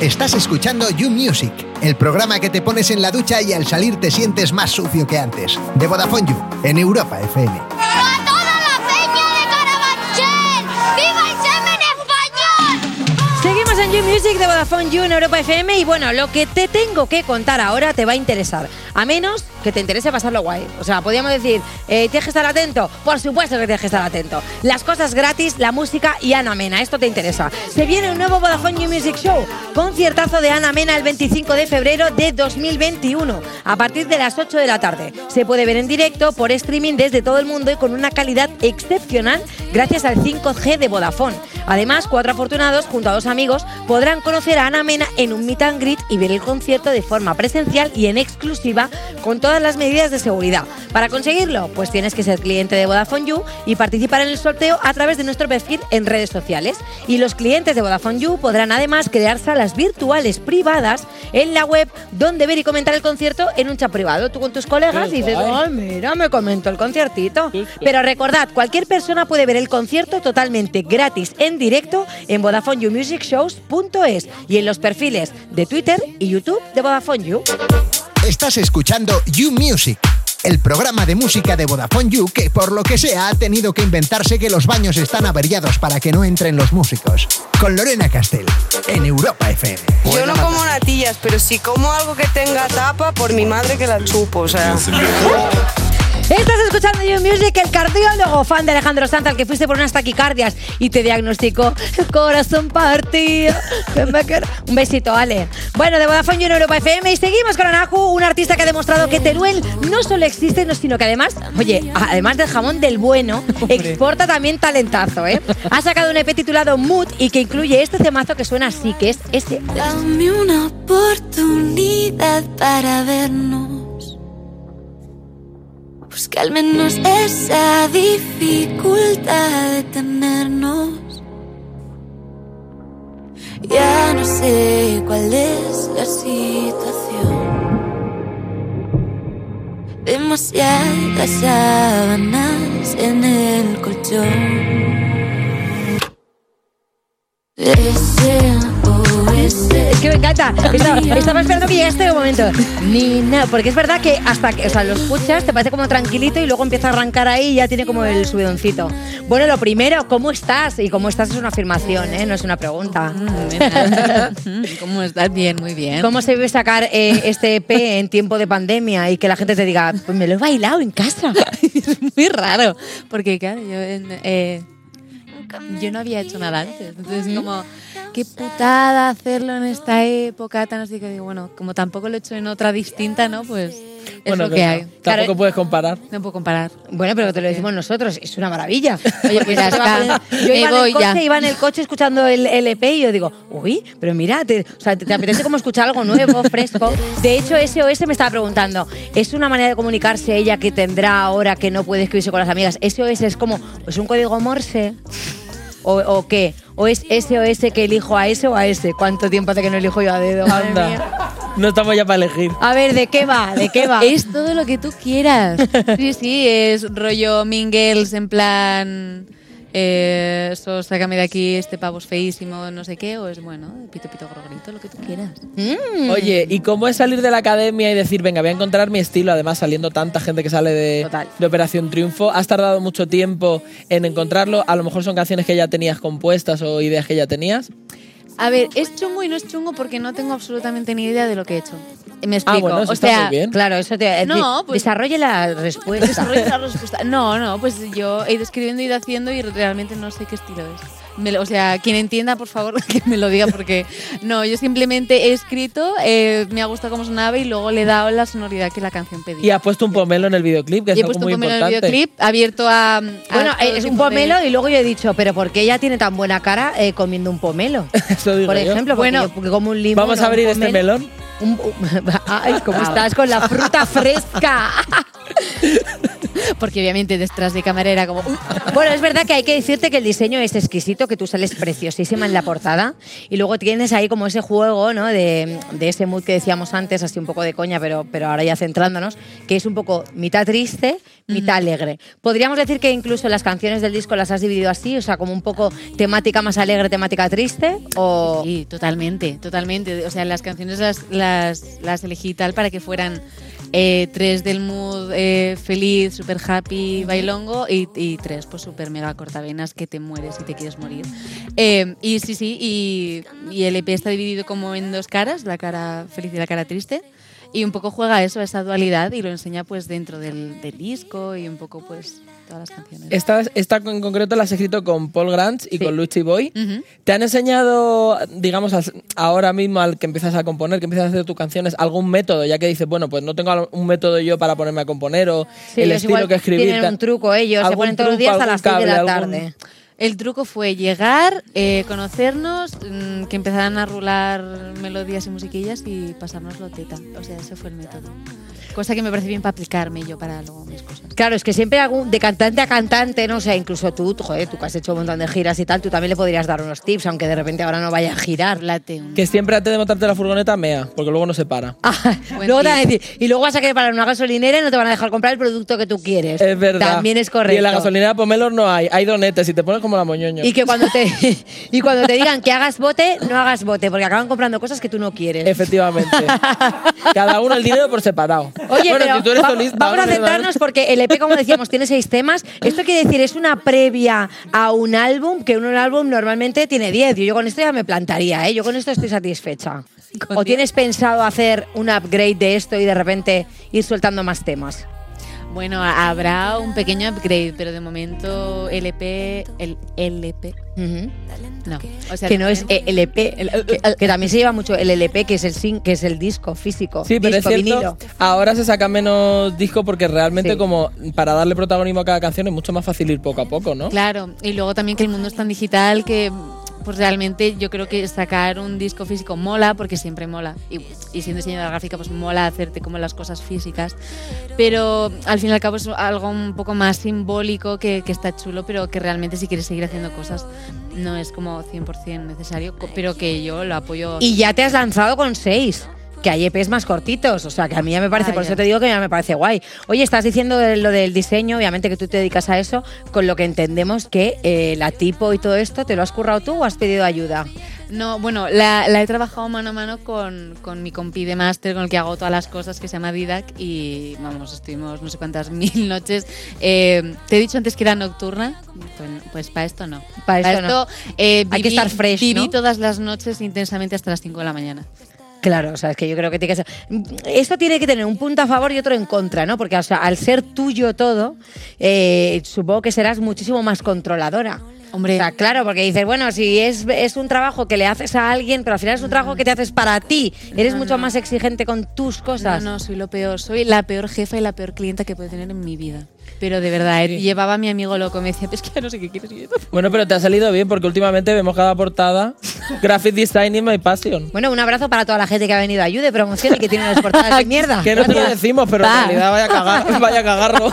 Estás escuchando You Music, el programa que te pones en la ducha y al salir te sientes más sucio que antes. De Vodafone You, en Europa FM. Music de Vodafone You en Europa FM y bueno, lo que te tengo que contar ahora te va a interesar. A menos que te interese pasarlo guay. O sea, podríamos decir, eh, tienes que estar atento. Por supuesto que tienes que estar atento. Las cosas gratis, la música y Ana Mena. Esto te interesa. Se viene un nuevo Vodafone You Music Show. Conciertazo de Ana Mena el 25 de febrero de 2021. A partir de las 8 de la tarde. Se puede ver en directo por streaming desde todo el mundo y con una calidad excepcional gracias al 5G de Vodafone. Además, cuatro afortunados, junto a dos amigos, podrán conocer a Ana Mena en un meet and greet y ver el concierto de forma presencial y en exclusiva con todas las medidas de seguridad. Para conseguirlo, pues tienes que ser cliente de Vodafone You y participar en el sorteo a través de nuestro perfil en redes sociales. Y los clientes de Vodafone You podrán además crear salas virtuales privadas en la web donde ver y comentar el concierto en un chat privado. Tú con tus colegas dices, ay, mira, me comento el conciertito. Pero recordad, cualquier persona puede ver el concierto totalmente gratis en directo en VodafoneYouMusicShows.es y en los perfiles de Twitter y YouTube de Vodafone You. Estás escuchando You Music, el programa de música de Vodafone You que por lo que sea ha tenido que inventarse que los baños están averiados para que no entren los músicos. Con Lorena Castell, en Europa FM. Yo no como natillas, pero si como algo que tenga tapa, por mi madre que la chupo, o sea. Estás escuchando You Music, el cardiólogo fan de Alejandro Sanz, al que fuiste por unas taquicardias y te diagnosticó corazón partido. Un besito, Ale. Bueno, de Vodafone You en Europa FM y seguimos con Anahu, un artista que ha demostrado que Teruel no solo existe, no, sino que además, oye, además del jamón del bueno, exporta también talentazo, ¿eh? Ha sacado un EP titulado Mood y que incluye este temazo que suena así, que es ese. Dame una oportunidad para vernos. Busca al menos esa dificultad de tenernos. Ya no sé cuál es la situación. Demasiadas sábanas en el colchón. Deseo Es que me encanta. Estaba, estaba esperando que llegase este momento. Ni nada. Porque es verdad que hasta que, o sea, lo escuchas, te parece como tranquilito y luego empieza a arrancar ahí y ya tiene como el subidoncito. Bueno, lo primero, ¿cómo estás? Y cómo estás es una afirmación, ¿eh? No es una pregunta. (laughs) ¿Cómo estás? Bien, muy bien. ¿Cómo se debe sacar eh, este EP en tiempo de pandemia y que la gente te diga, pues me lo he bailado en casa? (laughs) es muy raro. Porque, claro, yo, eh, yo no había hecho nada antes. Entonces, como, qué putada hacerlo en esta época tan así que digo, bueno, como tampoco lo he hecho en otra distinta, ¿no? Pues es Bueno, lo que hay. Tampoco Claro. puedes comparar. No puedo comparar. Bueno, pero te lo decimos nosotros, es una maravilla. Oye, (laughs) pues Ya está. yo iba en, voy el coche, ya. iba en el coche (laughs) escuchando el LP y yo digo, uy, pero mira, te, o sea, te, te apetece como escuchar algo nuevo, (laughs) fresco. De hecho, SOS me estaba preguntando, ¿es una manera de comunicarse ella que tendrá ahora que no puede escribirse con las amigas? ¿SOS es como, es un código Morse? ¿O, o qué? ¿O es SOS que elijo a ese o a ese? ¿Cuánto tiempo hace que no elijo yo a dedo? Anda. No estamos ya para elegir. A ver, ¿de qué va? ¿De qué va? (laughs) Es todo lo que tú quieras. Sí, sí, es rollo mingles en plan. Eh, eso, sácame de aquí, este pavo es feísimo, no sé qué, o es bueno, pito, pito, gorgorito, lo que tú quieras. Mm. Oye, ¿y cómo es salir de la academia y decir, venga, voy a encontrar mi estilo? Además, saliendo tanta gente que sale de, de Operación Triunfo, ¿has tardado mucho tiempo en encontrarlo? A lo mejor son canciones que ya tenías compuestas o ideas que ya tenías. A ver, es chungo y no es chungo porque no tengo absolutamente ni idea de lo que he hecho. Me explico. bueno, eso o está sea, muy bien. Claro, eso te. No, pues- desarrolle la respuesta. Desarrolla la respuesta. No, no, pues yo he ido escribiendo, he ido haciendo y realmente no sé qué estilo es. Me lo- o sea, quien entienda, por favor, (laughs) que me lo diga porque no, yo simplemente he escrito, eh, me ha gustado cómo sonaba y luego le he dado la sonoridad que la canción pedía. Y has puesto un pomelo en el videoclip, que es Y he algo puesto muy un pomelo en el importante. videoclip, abierto a. a Bueno, todo eh, es un tipo de- pomelo y luego yo he dicho, pero ¿por qué ella tiene tan buena cara eh, comiendo un pomelo? (laughs) Eso digo Por yo. ejemplo, porque, Bueno, yo- porque como un limón. Vamos a abrir este pomelo- melón. un- (laughs) Ay, ¿cómo estás con la fruta fresca? Porque obviamente detrás de cámara era como. Bueno, es verdad que hay que decirte que el diseño es exquisito, que tú sales preciosísima en la portada y luego tienes ahí como ese juego, ¿no? De, de ese mood que decíamos antes, así un poco de coña, pero, pero ahora ya centrándonos, que es un poco mitad triste, mitad alegre. Podríamos decir que incluso las canciones del disco las has dividido así, o sea, como un poco temática más alegre, temática triste, o... Sí, totalmente, totalmente. O sea, las canciones las, las, las elegí tal para que fueran eh, tres del mood eh, feliz, super happy, bailongo y, y tres pues super mega cortavenas que te mueres y te quieres morir. Eh, y sí, sí, y, y el EP está dividido como en dos caras, la cara feliz y la cara triste. Y un poco juega eso, esa dualidad, y lo enseña pues dentro del, del disco y un poco pues todas las canciones. Esta, esta en concreto la has escrito con Paul Grant y con Luchi Boy. ¿Te han enseñado, digamos, ahora mismo al que empiezas a componer, que empiezas a hacer tus canciones, algún método? Ya que dices, bueno, pues no tengo un método yo para ponerme a componer o Sí, el estilo igual que escribir. Tienen un truco ellos, se ¿Algún ponen todos los truco, días a las 6 de la algún cable, tarde. El truco fue llegar, eh, conocernos, mm, que empezaran a rular melodías y musiquillas y pasárnoslo teta. O sea, ese fue el método. Cosa que me parece bien para aplicarme yo para luego mis cosas. Claro, es que siempre algún, de cantante a cantante, no sé, incluso tú, joder, tú que has hecho un montón de giras y tal, tú también le podrías dar unos tips, aunque de repente ahora no vaya a girar. Late un- Que siempre antes de montarte la furgoneta, mea, porque luego no se para. Buen (laughs) Luego te van a tip. decir, y luego vas a querer parar en una gasolinera y no te van a dejar comprar el producto que tú quieres. Es verdad. También es correcto. Y en la gasolinera Pomelo no hay, hay donetes y te pones como la moñoño. Y que cuando te (laughs) (laughs) y cuando te digan que hagas bote, no hagas bote, porque acaban comprando cosas que tú no quieres. Efectivamente. Cada uno el dinero por separado. Oye, bueno, pero si tú eres va- solista, vamos a centrarnos porque el EP, como decíamos, tiene seis temas. Esto quiere decir, es una previa a un álbum, que un álbum normalmente tiene diez. Yo, yo con esto ya me plantaría, ¿eh? Yo con esto estoy satisfecha. ¿O tienes pensado hacer un upgrade de esto y de repente ir soltando más temas? Bueno, habrá un pequeño upgrade, pero de momento LP, el LP, Ujú. no. O sea, que no es LP, que, que también se lleva mucho el LP, que es el sin- que es el disco físico, Sí, pero disco es cierto, vinilo. ahora se saca menos disco porque realmente Sí. como para darle protagonismo a cada canción es mucho más fácil ir poco a poco, ¿no? Claro, y luego también que el mundo es tan digital que pues realmente yo creo que sacar un disco físico mola porque siempre mola. Y, y siendo diseñadora gráfica pues mola hacerte como las cosas físicas. Pero al fin y al cabo es algo un poco más simbólico que, que está chulo pero que realmente si quieres seguir haciendo cosas no es como 100% necesario pero que yo lo apoyo. Y ya te has lanzado con seis. Que hay EPs más cortitos, o sea que a mí ya me parece, Ah, por ya. eso te digo que ya me parece guay. Oye, estás diciendo de lo del diseño, obviamente que tú te dedicas a eso, con lo que entendemos que eh, la tipo y todo esto, ¿te lo has currado tú o has pedido ayuda? No, bueno, la, la he trabajado mano a mano con, con mi compi de máster, con el que hago todas las cosas, que se llama Didac, y vamos, estuvimos no sé cuántas (laughs) mil noches. Eh, te he dicho antes que era nocturna, pues, pues para esto no. Pa' esto no. eh, Hay que viví- estar fresh, Viví ¿no? todas las noches intensamente hasta las 5 de la mañana. Claro, o sea, es que yo creo que tiene que ser. Esto tiene que tener un punto a favor y otro en contra, ¿no? Porque o sea, al ser tuyo todo, eh, supongo que serás muchísimo más controladora. Hombre. O sea, claro, porque dices, bueno, si es, es un trabajo que le haces a alguien, pero al final es un trabajo que te haces para ti. Eres No, mucho no. más exigente con tus cosas. No, no, soy lo peor. Soy la peor jefa y la peor clienta que puede tener en mi vida. Pero de verdad, eh, llevaba a mi amigo loco, me decía, es que ya no sé qué quieres. Bueno, pero te ha salido bien porque últimamente vemos cada portada (laughs) Graphic Design is my passion. Bueno, un abrazo para toda la gente que ha venido a Ayude, promoción y que tiene unas portadas de (laughs) mierda. Que no te lo decimos, pero en realidad vaya a cagar, (laughs) vaya a cagarlo.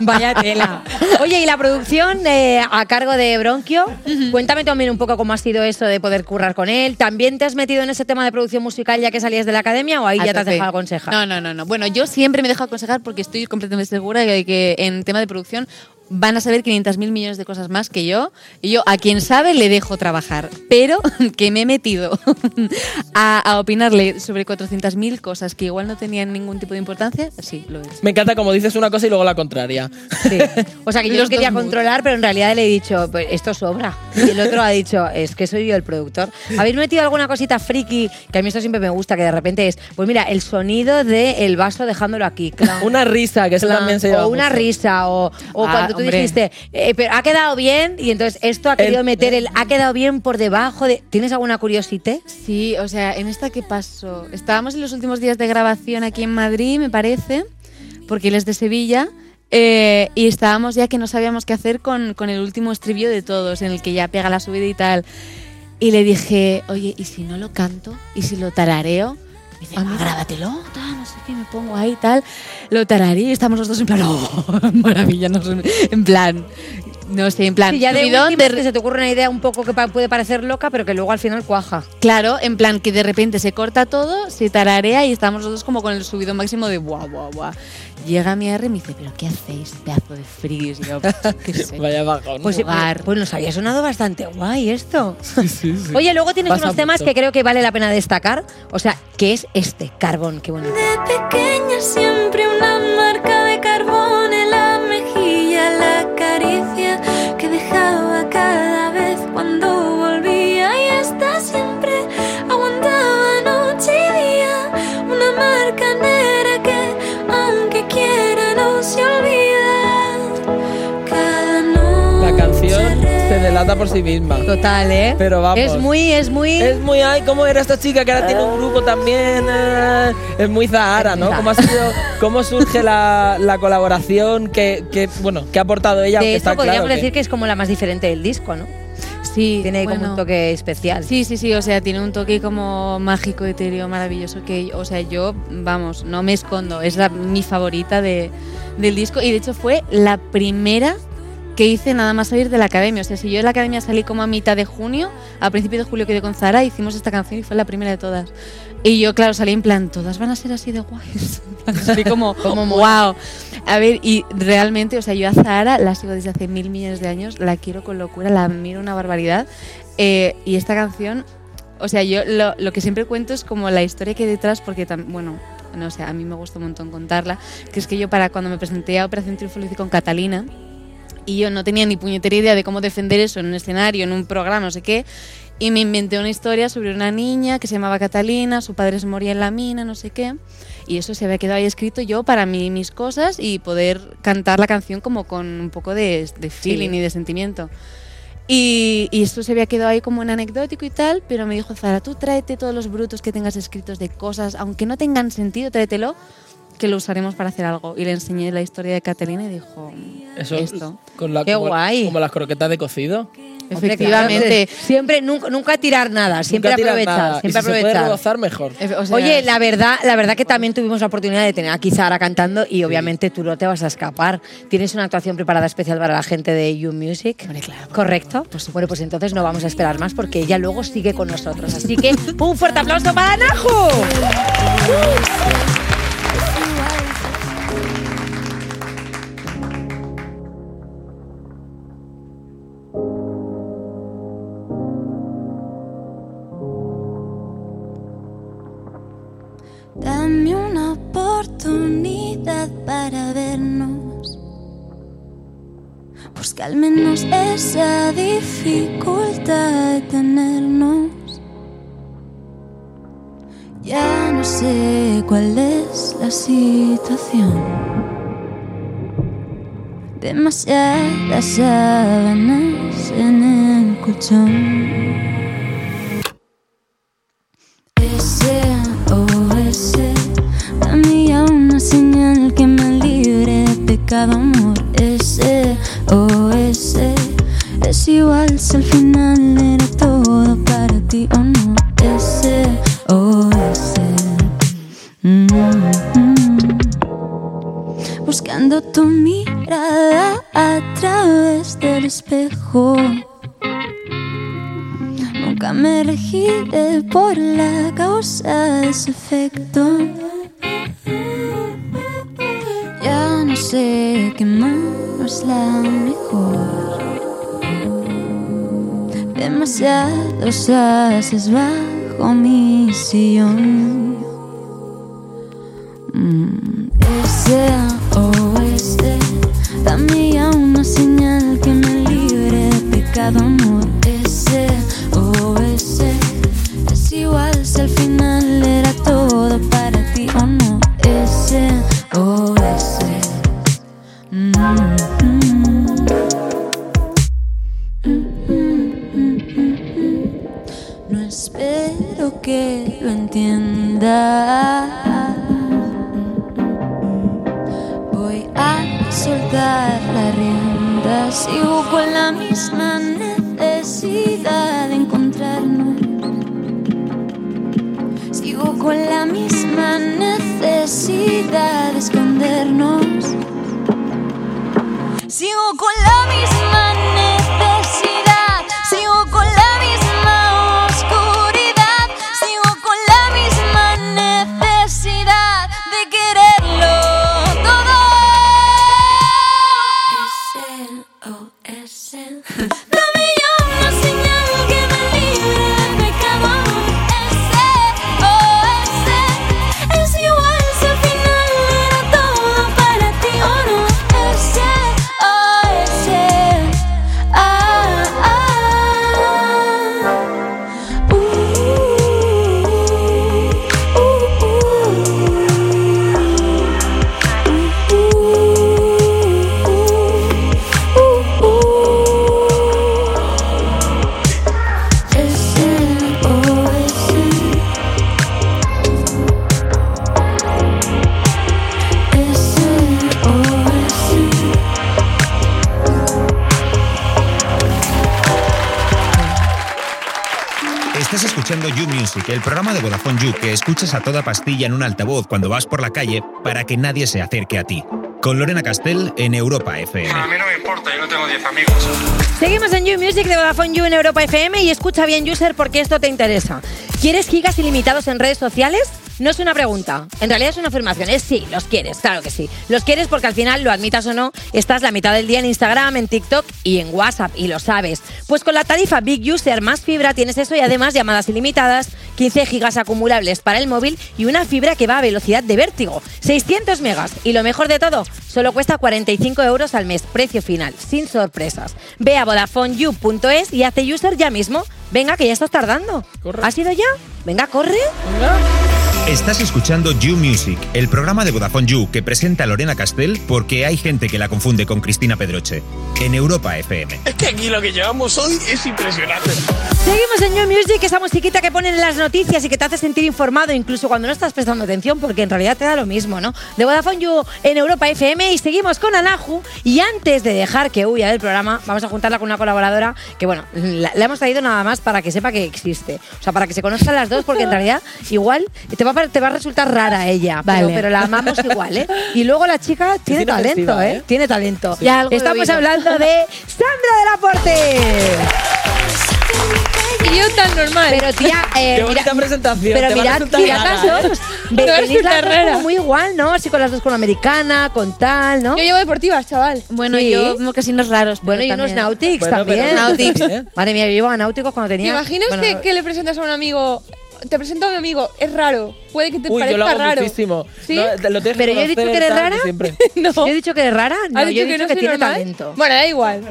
Vaya tela. Oye, y la producción eh, a cargo de Bronquio, cuéntame también un poco cómo ha sido eso de poder currar con él. ¿También te has metido en ese tema de producción musical ya que salías de la academia o ahí A ya te has dejado aconsejar? No, no, no, no. Bueno, yo siempre me dejo aconsejar porque estoy completamente segura de que en tema de producción van a saber 500.000 millones de cosas más que yo. Y yo, a quien sabe, le dejo trabajar. Pero (laughs) que me he metido (laughs) a, a opinarle sobre 400.000 cosas que igual no tenían ningún tipo de importancia, sí, lo es. Me encanta como dices una cosa y luego la contraria. Sí. (laughs) O sea, que yo Los los quería controlar, pero en realidad le he dicho, pues esto sobra. Y el otro ha dicho, es que soy yo el productor. ¿Habéis metido alguna cosita friki? Que a mí esto siempre me gusta, que de repente es, pues mira, el sonido del vaso dejándolo aquí. clan. Una risa, que eso Clan. también se lleva O una mucho. risa, o, o Ah, cuando tú hombre. dijiste, eh, pero ha quedado bien, y entonces esto ha querido El- meter el ha quedado bien por debajo de. ¿Tienes alguna curiosidad? Sí, o sea, en esta qué pasó. Estábamos en los últimos días de grabación aquí en Madrid, me parece, porque él es de Sevilla. eh, y estábamos ya que no sabíamos qué hacer con, con el último estribillo de todos, en el que ya pega la subida y tal. Y le dije, oye, ¿y si no lo canto? ¿Y si lo tarareo? Me dice, ah, grábatelo, tal, no sé qué, me pongo ahí, tal. Lo tararé y estamos los dos en plan, oh, (laughs) maravilla, no sé, en plan, no sé, en plan, Sí, ya de subidón de que se te ocurre una idea un poco que pa- puede parecer loca, pero que luego al final cuaja. Claro, en plan que de repente se corta todo, se tararea y estamos los dos como con el subido máximo de guau, guau, guau. Llega mi R y me dice, ¿pero qué hacéis, pedazo de fris? Y yo, (laughs) qué sé. Vaya bajón. Pues, Jugar. pues nos había sonado bastante guay esto. Sí, sí, sí. Oye, luego tienes Pasa unos temas mucho. que creo que vale la pena destacar. O sea, que es este, Carbón, qué bonito. De pequeña siempre por sí misma. Total, ¿eh? Pero vamos. Es muy, es muy. Es muy, ay, ¿cómo era esta chica que ahora tiene un grupo también? eh, es muy Zahara, ¿no? ¿Cómo, ha sido, cómo surge la, la colaboración que, que, bueno, que ha aportado ella? de está podríamos claro que- decir que es como la más diferente del disco, ¿no? Sí, Tiene como bueno. un toque especial. Sí, sí, sí, o sea, tiene un toque como mágico, etéreo, maravilloso, que, o sea, yo, vamos, no me escondo, es la, mi favorita de, del disco y de hecho fue la primera que hice nada más salir de la academia, o sea, si yo de la academia salí como a mitad de junio, a principio de julio quedé con Zara, hicimos esta canción y fue la primera de todas. Y yo, claro, salí en plan, todas van a ser así de guays. (laughs) Salí como, (laughs) Como wow. A ver, y realmente, o sea, yo a Zahara la sigo desde hace mil millones de años, la quiero con locura, la admiro una barbaridad. Eh, y esta canción, o sea, yo lo, lo que siempre cuento es como la historia que hay detrás, porque, tam- bueno, no sé, a mí me gusta un montón contarla, que es que yo para cuando me presenté a Operación Triunfo lo hice con Catalina, y yo no tenía ni puñetera idea de cómo defender eso en un escenario, en un programa, no sé qué. Y me inventé una historia sobre una niña que se llamaba Catalina, su padre se moría en la mina, no sé qué. Y eso se había quedado ahí escrito yo para mí, mis cosas y poder cantar la canción como con un poco de, de feeling y de sentimiento. Y, y esto se había quedado ahí como un anecdótico y tal, pero me dijo Zara, tú tráete todos los brutos que tengas escritos de cosas, aunque no tengan sentido, tráetelo, que lo usaremos para hacer algo. Y le enseñé la historia de Catalina y dijo, Eso esto. Con la, Qué como, guay. Como las croquetas de cocido. Efectivamente. claro, siempre, nunca, nunca tirar nada, siempre Nunca aprovechar, nada. siempre y si se puede aprovechar. rebozar, mejor. Efe- o sea, Oye, la verdad, la verdad que también tuvimos la oportunidad de tener aquí Zara cantando y obviamente tú no te vas a escapar. Tienes una actuación preparada especial para la gente de You Music. Hombre, claro, por- ¿Correcto? bueno, pues entonces no vamos a esperar más porque ella luego sigue con nosotros. Así que un fuerte aplauso para Najo. Que al menos esa dificultad de tenernos. Ya no sé cuál es la situación. Demasiadas sábanas en el colchón. SOS Dame ya una señal que me libre de cada amor SOS Es igual si al final haces bajo You que escuchas a toda pastilla en un altavoz cuando vas por la calle para que nadie se acerque a ti. Con Lorena Castell en Europa FM. A mí no me importa, yo no tengo 10 amigos. Seguimos en You Music de Vodafone You en Europa FM y escucha bien, user, porque esto te interesa. ¿Quieres gigas ilimitados en redes sociales? No es una pregunta, en realidad es una afirmación. Es sí, los quieres, claro que sí. Los quieres porque al final, lo admitas o no, estás la mitad del día en Instagram, en TikTok y en WhatsApp, y lo sabes. Pues con la tarifa Big User más fibra tienes eso y además llamadas ilimitadas, 15 gigas acumulables para el móvil y una fibra que va a velocidad de vértigo, 600 megas. Y lo mejor de todo, solo cuesta 45 euros al mes, precio final, sin sorpresas. Ve a VodafoneYou.es y hace user ya mismo. Venga, que ya estás tardando. ¿Has ido ya? Venga, corre. Estás escuchando You Music, el programa de Vodafone You que presenta Lorena Castell porque hay gente que la confunde con Cristina Pedroche. En Europa FM. Es que aquí lo que llevamos hoy es impresionante. Seguimos en New Music, esa musiquita que ponen en las noticias y que te hace sentir informado incluso cuando no estás prestando atención, porque en realidad te da lo mismo, ¿no? De Vodafone You en Europa FM y seguimos con Anahu. Y antes de dejar que huya del programa, vamos a juntarla con una colaboradora que, bueno, la, la hemos traído nada más para que sepa que existe. O sea, para que se conozcan las dos, porque en realidad igual te va, te va a resultar rara ella, pero, Vale. pero la amamos igual, ¿eh? Y luego la chica tiene Tiene talento, ¿eh? ¿eh? Tiene talento. Estamos hablando de Sandra del Aporte. Y yo tan normal. Pero tía, eh, Qué mira- bonita presentación. pero te mirad, mirad rara, las dos. Te Ve- como muy igual, ¿no? Así con las dos con americana, con tal, ¿no? Yo llevo deportivas, chaval. Bueno, Sí. yo mocasinos raros. Bueno, y unos. Nautics Bueno, pero también. Nautics, ¿eh? (laughs) Madre mía, yo llevaba Náuticos cuando ¿Te tenía. imaginas bueno, que, que le presentas a un amigo? Te presento a mi amigo, es raro. Puede que te Uy, yo parezca lo hago raro. muchísimo. ¿Sí? No, te lo tienes Pero yo he dicho que eres rara. (laughs) No. ¿Yo he dicho que eres rara? No, ¿Has yo dicho he que dicho no que tiene normal? talento. Bueno, da igual.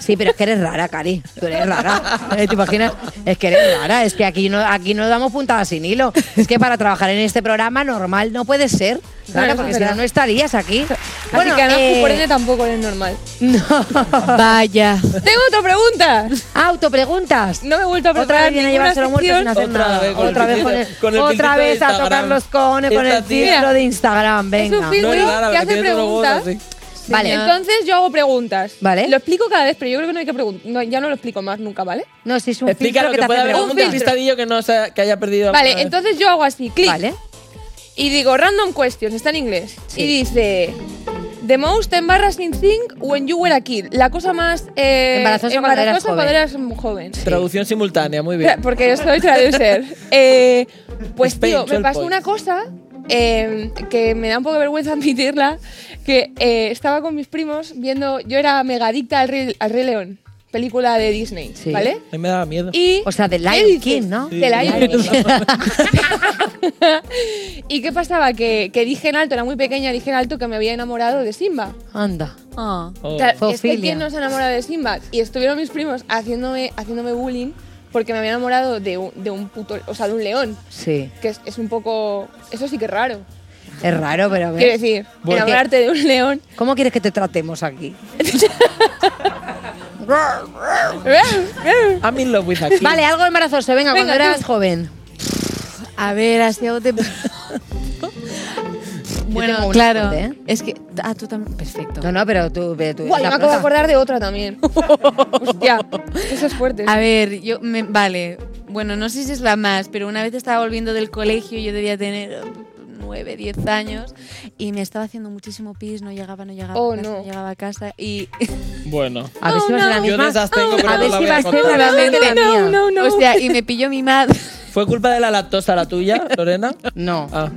Sí, pero es que eres rara, Cari. Tú eres rara. Eh, ¿Te imaginas? Es que eres rara. Es que aquí no, aquí no damos puntadas sin hilo. Es que para trabajar en este programa normal no puede ser. Claro, No, porque si no, no estarías aquí. Así que Anahu, eh, por ende, tampoco es normal. No. Vaya. (laughs) Tengo otra pregunta. Autopreguntas. No me he vuelto a Otra preparar vez viene a llevárselo muerto sin hacer Otra nada. vez con otra vez con el, filtrito- con el otra vez a tocar los cojones con el filtro de Instagram. Es un Venga. filtro No que hace preguntas. Vale. Entonces yo hago preguntas. Vale. Lo explico cada vez, pero yo creo que no hay que preguntar. ya no lo explico más nunca, ¿vale? No, si es un Explica filtro lo que que te puede hace haber preguntas. despistadillo que, no se- que haya perdido. Vale, entonces yo hago así, clic. Vale. Y digo random questions, está en inglés. Sí. Y dice. The most embarrassing thing when you were a kid. La cosa más eh, Embarazosa cuando eras embarazosa joven. cuando eras joven. Traducción simultánea, muy bien. Porque yo soy traducer. Eh, pues Spain, tío, me 12 pasó points. una cosa eh, que me da un poco de vergüenza (laughs) admitirla. que eh, estaba con mis primos viendo. Yo era megadicta al Rey, al Rey León, película de Disney, Sí. ¿vale? A mí me daba miedo. Y, O sea, de ¿Qué Lion? King, ¿no? De Lion King. (laughs) (laughs) ¿Y qué pasaba? Que, que dije en alto, era muy pequeña, dije en alto que me había enamorado de Simba. Anda. Ah. Oh. Claro, es que. ¿quién no se ha enamorado de Simba? Y estuvieron mis primos haciéndome, haciéndome bullying porque me había enamorado de un, de un puto, o sea, de un león. Sí. Que es, es un poco, eso sí que es raro. Es raro, pero a ver. Quiero decir, enamorarte de un león. ¿Cómo quieres que te tratemos aquí? (laughs) I'm in love with a kid. Vale, algo embarazoso. Venga, Venga, cuando eras tú. joven. A ver, así algo de... (laughs) bueno, claro. fuerte, ¿eh? Es que... Ah, tú también. Perfecto. No, no, pero tú... ve, tú Guay, la me acabo de acordar de otra también. (laughs) Hostia, eso es fuerte. A ver, yo me, vale. Bueno, no sé si es la más, pero una vez estaba volviendo del colegio, yo debía tener 9, 10 años y me estaba haciendo muchísimo pis, no llegaba, no llegaba Oh, a casa, no. no llegaba a casa y (laughs) Bueno. A ver si va a ser la Yo misma. a ver la si voy va a ser la misma no, no, no. hostia, y me pilló mi madre. (laughs) ¿Fue culpa de la lactosa la tuya, Lorena? No, Ah.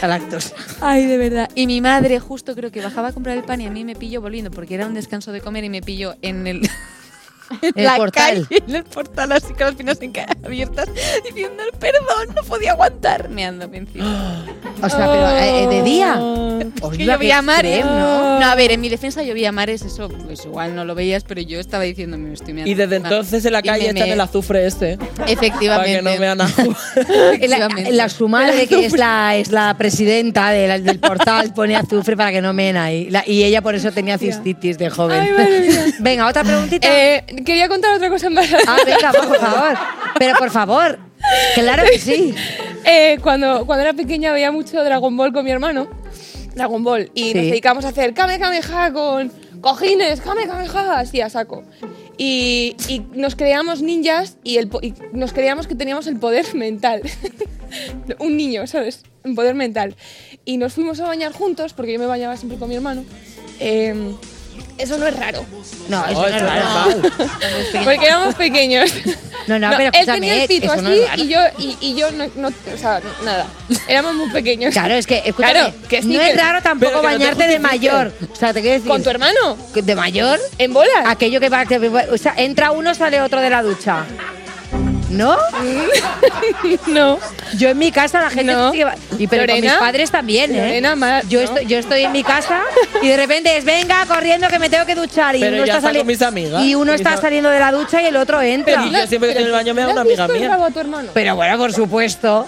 la lactosa. Ay, de verdad. Y mi madre justo creo que bajaba a comprar el pan y a mí me pilló volviendo porque era un descanso de comer y me pilló en el (laughs) en (laughs) El la portal. calle, en el portal así con las piernas en abiertas diciendo perdón, no podía aguantar meándome encima. (gasps) O sea, pero eh, de día. Os que llovía a mares. ¿no? ¿no? a ver, en mi defensa llovía a mares, eso pues igual no lo veías, pero yo estaba diciéndome me estoy meando Y desde encima. entonces en la calle echan meé. el azufre este. Para Efectivamente. que no vean a La, (laughs) Efectivamente. la- su madre, que es (laughs) la, es la presidenta de la- del portal, pone azufre para que no meen ahí. La- y ella por eso tenía cistitis de joven. Ay, madre mía. Venga, otra preguntita. Eh, quería contar otra cosa embarazada. ah, venga, por favor. Pero por favor. Claro que sí. (laughs) Eh, cuando, cuando era pequeña veía mucho Dragon Ball con mi hermano. Dragon Ball. Y Sí. nos dedicamos a hacer Kame Kameha con cojines, Kame Kameha, así a saco. Y, y nos creíamos ninjas y, el, y nos creíamos que teníamos el poder (laughs) mental. (laughs) Un niño, ¿sabes? Un poder mental. Y nos fuimos a bañar juntos, porque yo me bañaba siempre con mi hermano. Eh, eso no es raro. No, eso No, no es raro. (laughs) Porque éramos pequeños. No, no, pero él tenía el pito eso así y yo, y, y yo no, no- o sea, nada. Éramos muy pequeños. Claro, es que, escúchame, Claro, que sí, no que- es raro tampoco pero que no te bañarte de justifiques. mayor. O sea, te quiero decir. ¿Con tu hermano? ¿De mayor? ¿En bolas? Aquello que va. que- o sea, entra uno, sale otro de la ducha. ¿No? (laughs) no. Yo en mi casa la gente No. y pero con Lorena, mis padres también, ¿eh? Lorena, ma- yo, no. estoy, yo estoy en mi casa y de repente es venga corriendo que me tengo que duchar y Pero uno ya está, sali- con mis amigas. y uno está saliendo de la ducha y el otro entra. Y yo siempre que estoy en el baño me da ¿Le una amiga mía. a tu hermano? Pero bueno, por supuesto.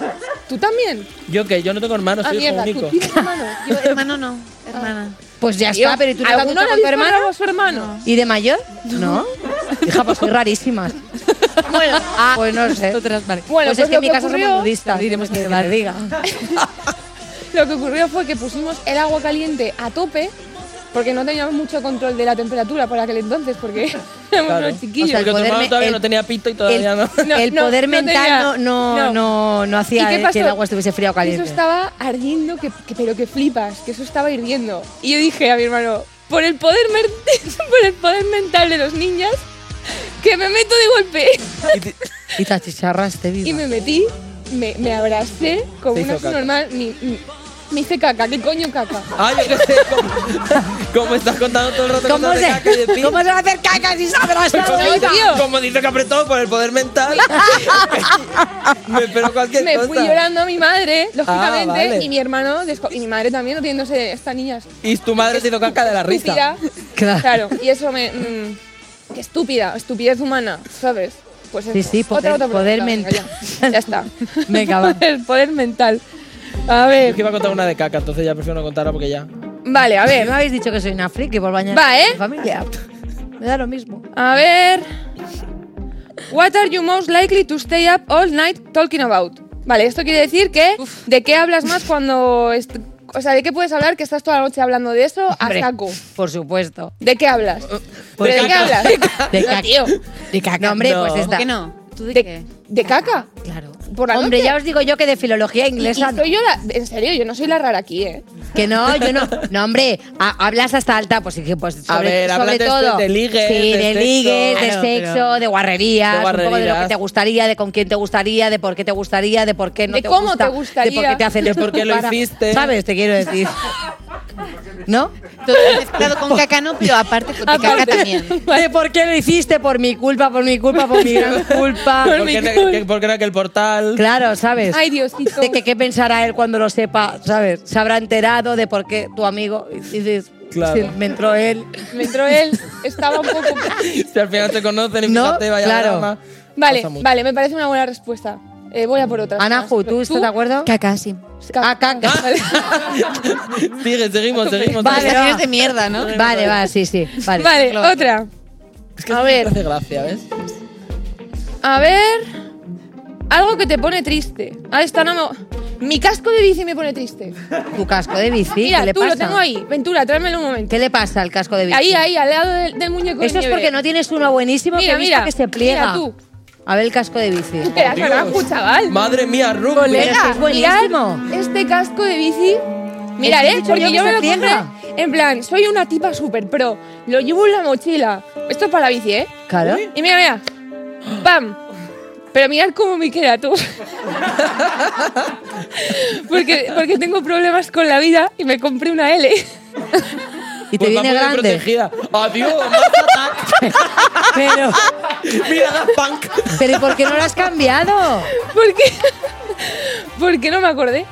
¿Tú también? Yo que yo no tengo hermanos, Ah, soy hijo único. ¿tú tienes hermano? Yo, hermano no, hermana. Pues ya está, pero ¿y tú te has ¿Alguno duchado le ha con tu hermano? a su hermano? ¿Y de mayor? No. (laughs) Hija, pues soy rarísimas. Bueno, Ah, pues no sé. (laughs) Otras, vale. bueno pues pues es que en mi casa ocurrió- somos nudistas. diremos que que te diga. (laughs) Lo que ocurrió fue que pusimos el agua caliente a tope porque no teníamos mucho control de la temperatura por aquel entonces porque (laughs) éramos Claro. unos chiquillos. O sea, el Porque tu poder todavía el- no tenía pito y todavía (laughs) no. No, el poder no mental no, no, no. no, no ¿Y hacía que el agua estuviese fría o Que caliente. Eso estaba ardiendo, que, que- pero que flipas, que eso estaba hirviendo. Y yo dije a mi hermano, por el poder, (laughs) por el poder mental de los niños, que me meto de golpe. Y te achicharraste viva. Y me metí, me, me abracé como una normal. Mi- mi- me hice caca, ¿qué coño caca? Ah, yo qué sé, como, como estás contando todo el rato ¿Cómo de se, caca y de pis. ¿Cómo se va a hacer caca si No, viva? tío. Como dice que apretó por el poder mental. (laughs) me espero cualquier Me cosa. fui llorando a mi madre, lógicamente, vale. y mi hermano, y mi madre también, riéndose, esta niña Y tu madre te hizo caca de la risa. estúpida. Claro. Claro, y eso me. mm, qué estúpida, estupidez humana, ¿sabes? Pues Sí, eso. sí, poder- Otra, otra poder mental. venga, Ya, ya está. (laughs) Venga, va. (laughs) El poder mental. A Yo ver, que iba a contar una de caca, entonces ya prefiero no contarla porque ya. vale, a ¿Me ver. habéis dicho que soy una friki por bañar Va, ¿eh? mi familia? Me da lo mismo. A ver. What are you most likely to stay up all night talking about? Vale, esto quiere decir que ¿de qué hablas más cuando o sea, ¿de qué puedes hablar que estás toda la noche hablando de eso a saco? Por supuesto. ¿De qué hablas? Pues ¿Pero de qué hablas? De (laughs) No, caca. tío. De caca. No, hombre, No. pues ¿Por esta. qué no? ¿Tú de, ¿De, qué? de caca? Claro. ¿Por la Hombre, noche? ya os digo yo que de filología Y inglesa. soy yo la, en serio, yo no soy la rara aquí, ¿eh? Que no, yo no. No, hombre, ha- hablas hasta alta, pues sí que pues sobre, A ver, sobre hablas de- todo. de ligues, Sí, de de, sexo. ligues, de Claro, sexo, pero- de guarrerías, De un poco de lo que guarrerías. te gustaría, de con quién te gustaría, de por qué te gustaría, de por qué no De te cómo gusta, te gustaría. de por qué te hacen De por qué lo para- hiciste. ¿Sabes? Te quiero decir. ¿No? Todo mezclado con caca no, pero aparte con caca Aparte. también. ¿De por qué lo hiciste? Por mi culpa, por mi culpa, por mi gran (laughs) culpa. ¿Por qué, no- que- por qué no que el Claro, ¿sabes? Ay, Diosito. De que qué pensará él cuando lo sepa, ¿sabes? Se habrá enterado de por qué tu amigo. Y dices, Claro. sí, me entró él. Me entró él, estaba un poco... (laughs) Si al final se conocen y No, fíjate, vaya claro. drama. Vale, vale, me parece una buena respuesta. Eh, voy a por otra. Anahu, ¿tú estás de acuerdo? Caca, sí. Ah, caca. (laughs) Sigue, seguimos, seguimos. Vale, va. de mierda, ¿no? Vale, va, sí, sí. Vale. Vale, otra. Es que A me ver. hace gracia, ¿ves? A ver. Algo que te pone triste. Ah, esta no me... Mi casco de bici me pone triste. Tu casco de bici, Mira, ¿qué le tú pasa? lo tengo ahí. Ventura, tráemelo un momento. ¿Qué le pasa al casco de bici? Ahí, ahí, al lado del, del muñeco de Eso es nieve. porque no tienes uno buenísimo Mira, que visto mira, que se pliega. mira tú. A ver el casco de bici. (laughs) Dios. carajo, chaval. Madre mía, Rubio. Colega, es buenísimo. este casco de bici. Mirad, He eh, porque yo yo se me lo compré. pliega. En plan, soy una tipa super pro. Lo llevo en la mochila. Esto es para la bici, ¿eh? Claro. Y mira, mira. ¡Pam! Pero mirad cómo me queda tú. porque, porque tengo problemas con la vida y me compré una L. Y te Pues viene grande. protegida. Adiós. Pero, Mira, Daft Punk. pero ¿y por qué no lo has cambiado? ¿Por qué? Porque no me acordé.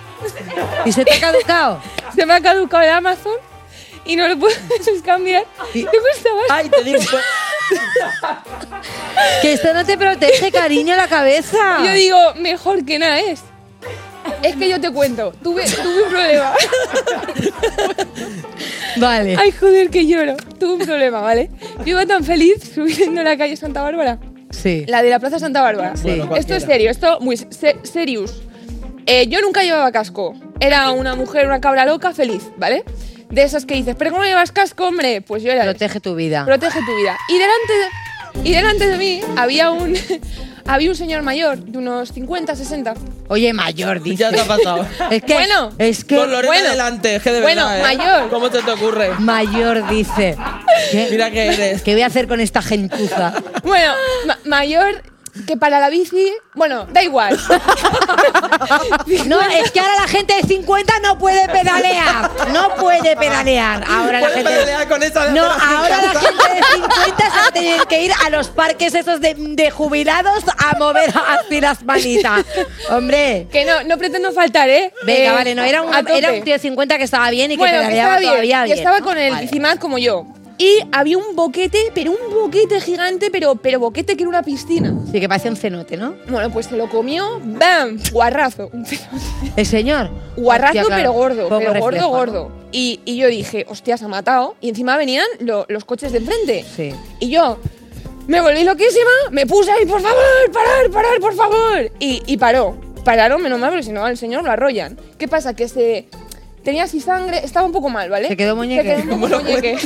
¿Y se te ha caducado? Se me ha caducado el Amazon y no lo puedes (laughs) (laughs) cambiar. Y- ¿Te gusta más? Ay, te digo. (laughs) Que esto no te protege, cariño, la cabeza. Yo digo, mejor que nada es. Es que yo te cuento, tuve, tuve un problema. Vale. Ay, joder, que lloro. Tuve un problema, ¿vale? Yo iba tan feliz subiendo la calle Santa Bárbara. Sí. La de la Plaza Santa Bárbara. Bueno, esto es serio, esto muy se- serious. Eh, yo nunca llevaba casco. Era una mujer, una cabra loca, feliz, ¿vale? De esas que dices, ¿pero cómo llevas casco, hombre? Pues yo era. Protege tu vida. Protege tu vida. Y delante de, y delante de mí había un, (laughs) había un señor mayor, de unos 50, 60. Oye, mayor, dice. (laughs) Ya te ha pasado. (laughs) Es que, Bueno. es que Con Lorena bueno. delante, es que de Bueno, verdad, ¿eh? mayor. ¿Cómo se te ocurre? mayor dice. ¿Qué, Mira que eres. ¿Qué voy a hacer con esta gentuza? Bueno, ma- mayor que para la bici, bueno, da igual. (laughs) No, es que ahora la gente de 50 no puede pedalear. No puede pedalear. Ahora la gente. pedalear con esa de No, ahora la casa. gente de 50 se va a tener que ir a los parques esos de, de jubilados a mover así las manitas. Hombre. que no, no pretendo faltar, ¿eh? Venga, Eh, vale, no, era un, a tope. era un tío de 50 que estaba bien y que bueno, que pedaleaba estaba bien, todavía bien. estaba ¿no? con el Vale. bicimad como yo. Y había un boquete, pero un boquete gigante, pero, pero boquete que era una piscina. Sí, que parece un cenote, ¿no? Bueno, pues se lo comió, ¡bam! Guarrazo. Un El señor. Guarrazo, Hostia, claro, pero gordo, poco pero reflejo, gordo, ¿no? gordo. Y, y yo dije, hostia, se ha matado. Y encima venían lo- los coches de enfrente. Sí. Y yo me volví loquísima, me puse ahí, por favor, parar, parar, por favor. Y, y paró. Pararon, menos mal, porque si no al señor lo arrollan. ¿Qué pasa? Que se... Tenía así sangre, estaba un poco mal, ¿vale? Se quedó muñeque. Se quedó un poco muñeque.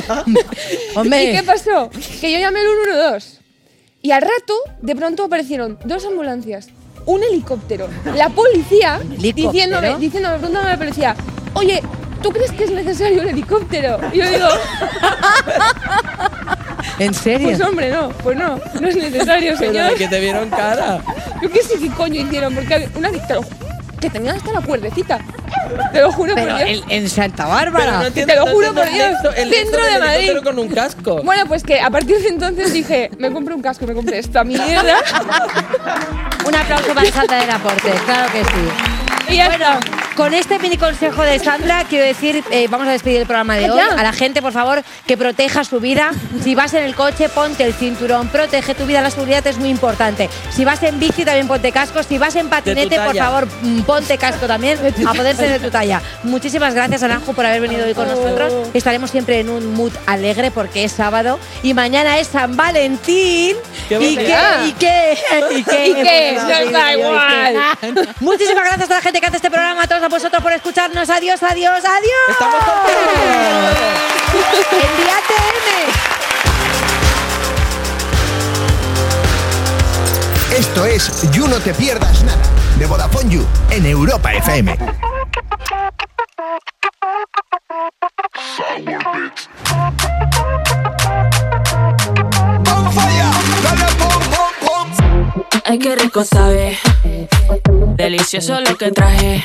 (laughs) Hombre. ¿Y qué pasó? Que yo llamé al 112. Y al rato, de pronto aparecieron dos ambulancias, un helicóptero, la policía ¿Helicóptero? diciéndome, diciéndome, preguntándome a la policía, oye, ¿tú crees que es necesario el helicóptero? Y yo digo, (laughs) ¿En serio? pues hombre, no, pues no, no es necesario, Pero señor. de que te vieron cara. Yo qué sé qué coño hicieron, porque una ju- que tenían hasta la cuerdecita. Te lo juro Pero por Dios. en, en Santa Pero Bárbara. no te lo juro por Dios. el Centro de Madrid. con un casco. Bueno, pues que a partir de entonces dije, me compré un casco, me compré esta mierda. Un aplauso para Sandra del Aporte, claro que sí. y ya Bueno, con este mini consejo de Sandra, quiero decir, eh, vamos a despedir el programa de Ah, hoy. A la gente, por favor, que proteja su vida. Si vas en el coche, ponte el cinturón, protege tu vida, la seguridad es muy importante. Si vas en bici, también ponte casco. Si vas en patinete, por favor, mm, ponte casco también, a poder ser de tu talla. Muchísimas gracias, Aranjo, por haber venido hoy con nosotros. Estaremos siempre en un mood alegre porque es sábado y mañana es San Valentín. Qué ¿Y qué? (laughs) ¿Y qué? ¿Y qué? ¿Y qué? Nada, da (laughs) igual. Muchísimas gracias a la gente que hace este programa, a todos vosotros por escucharnos. Adiós, adiós, adiós. Estamos contentos. Envíate M. Esto es You No Te Pierdas Nada, de Vodafone You, en Europa FM. Ay, qué rico sabe. Delicioso lo que traje.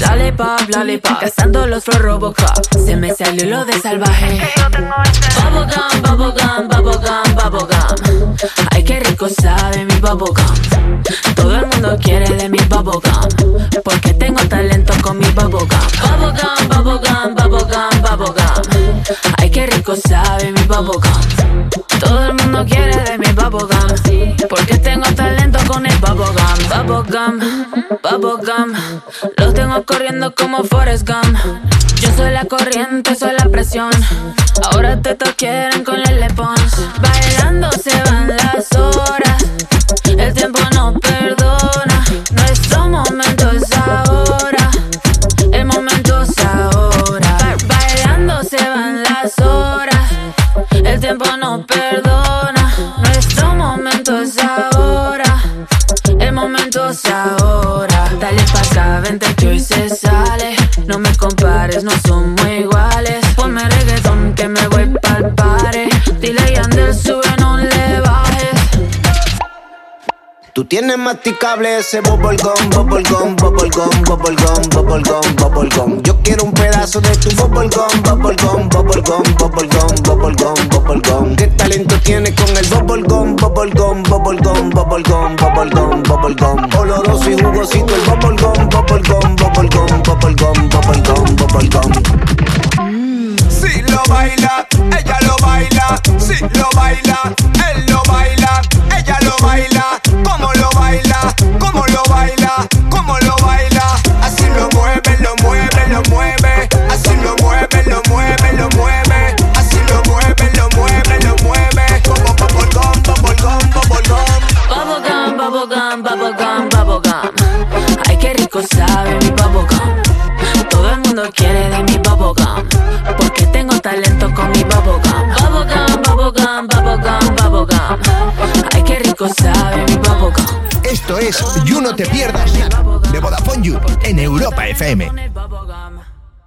Lollipop, lollipop, cazando los flow Robocop. Se me salió lo de salvaje. Bubblegum, bubblegum, bubblegum, bubblegum. Ay, qué rico sabe mi bubblegum. Todo el mundo quiere de mi bubblegum. Porque tengo talento con mi bubblegum. Bubblegum, bubblegum, bubblegum, bubblegum. Ay, qué rico sabe mi bubblegum. Todo el mundo quiere de mi bubblegum. Porque bubblegum. Bubblegum. Los tengo corriendo como Forrest Gump. Yo soy la corriente, soy la presión. Ahora te quieren con el lepons. Bailando se van tienes masticable ese bubblegum, bubblegum, bubblegum, bubblegum, bubblegum, bubblegum. Yo quiero un pedazo de tu bubblegum, bubblegum, bubblegum, bubblegum, bubblegum, bubblegum. ¿Qué talento tienes con el bubblegum, bubblegum, bubblegum, bubblegum, bubblegum, bubblegum? Oloroso y jugosito el bubblegum, bubblegum, bubblegum, bubblegum, bubblegum, bubblegum. Si lo baila, ella lo baila. Si lo baila, él lo baila. Ella lo baila. ¿Cómo lo baila? ¿Cómo lo baila? ¿Cómo lo baila? Así lo mueve, lo mueve, lo mueve. Así lo mueve, lo mueve, lo mueve. Así lo mueve, lo mueve, lo mueve. Bubblegum, bubblegum, bubblegum. Bubblegum, bubblegum, bubblegum, bubblegum. Ay, qué rico sabe mi bubblegum. Todo el mundo quiere de mi bubblegum. Porque tengo talento con mi bubblegum. Bubblegum, bubblegum, bubblegum, bubblegum. Ay, qué rico sabe mi. Esto es You No Te Pierdas de Vodafone You en Europa FM.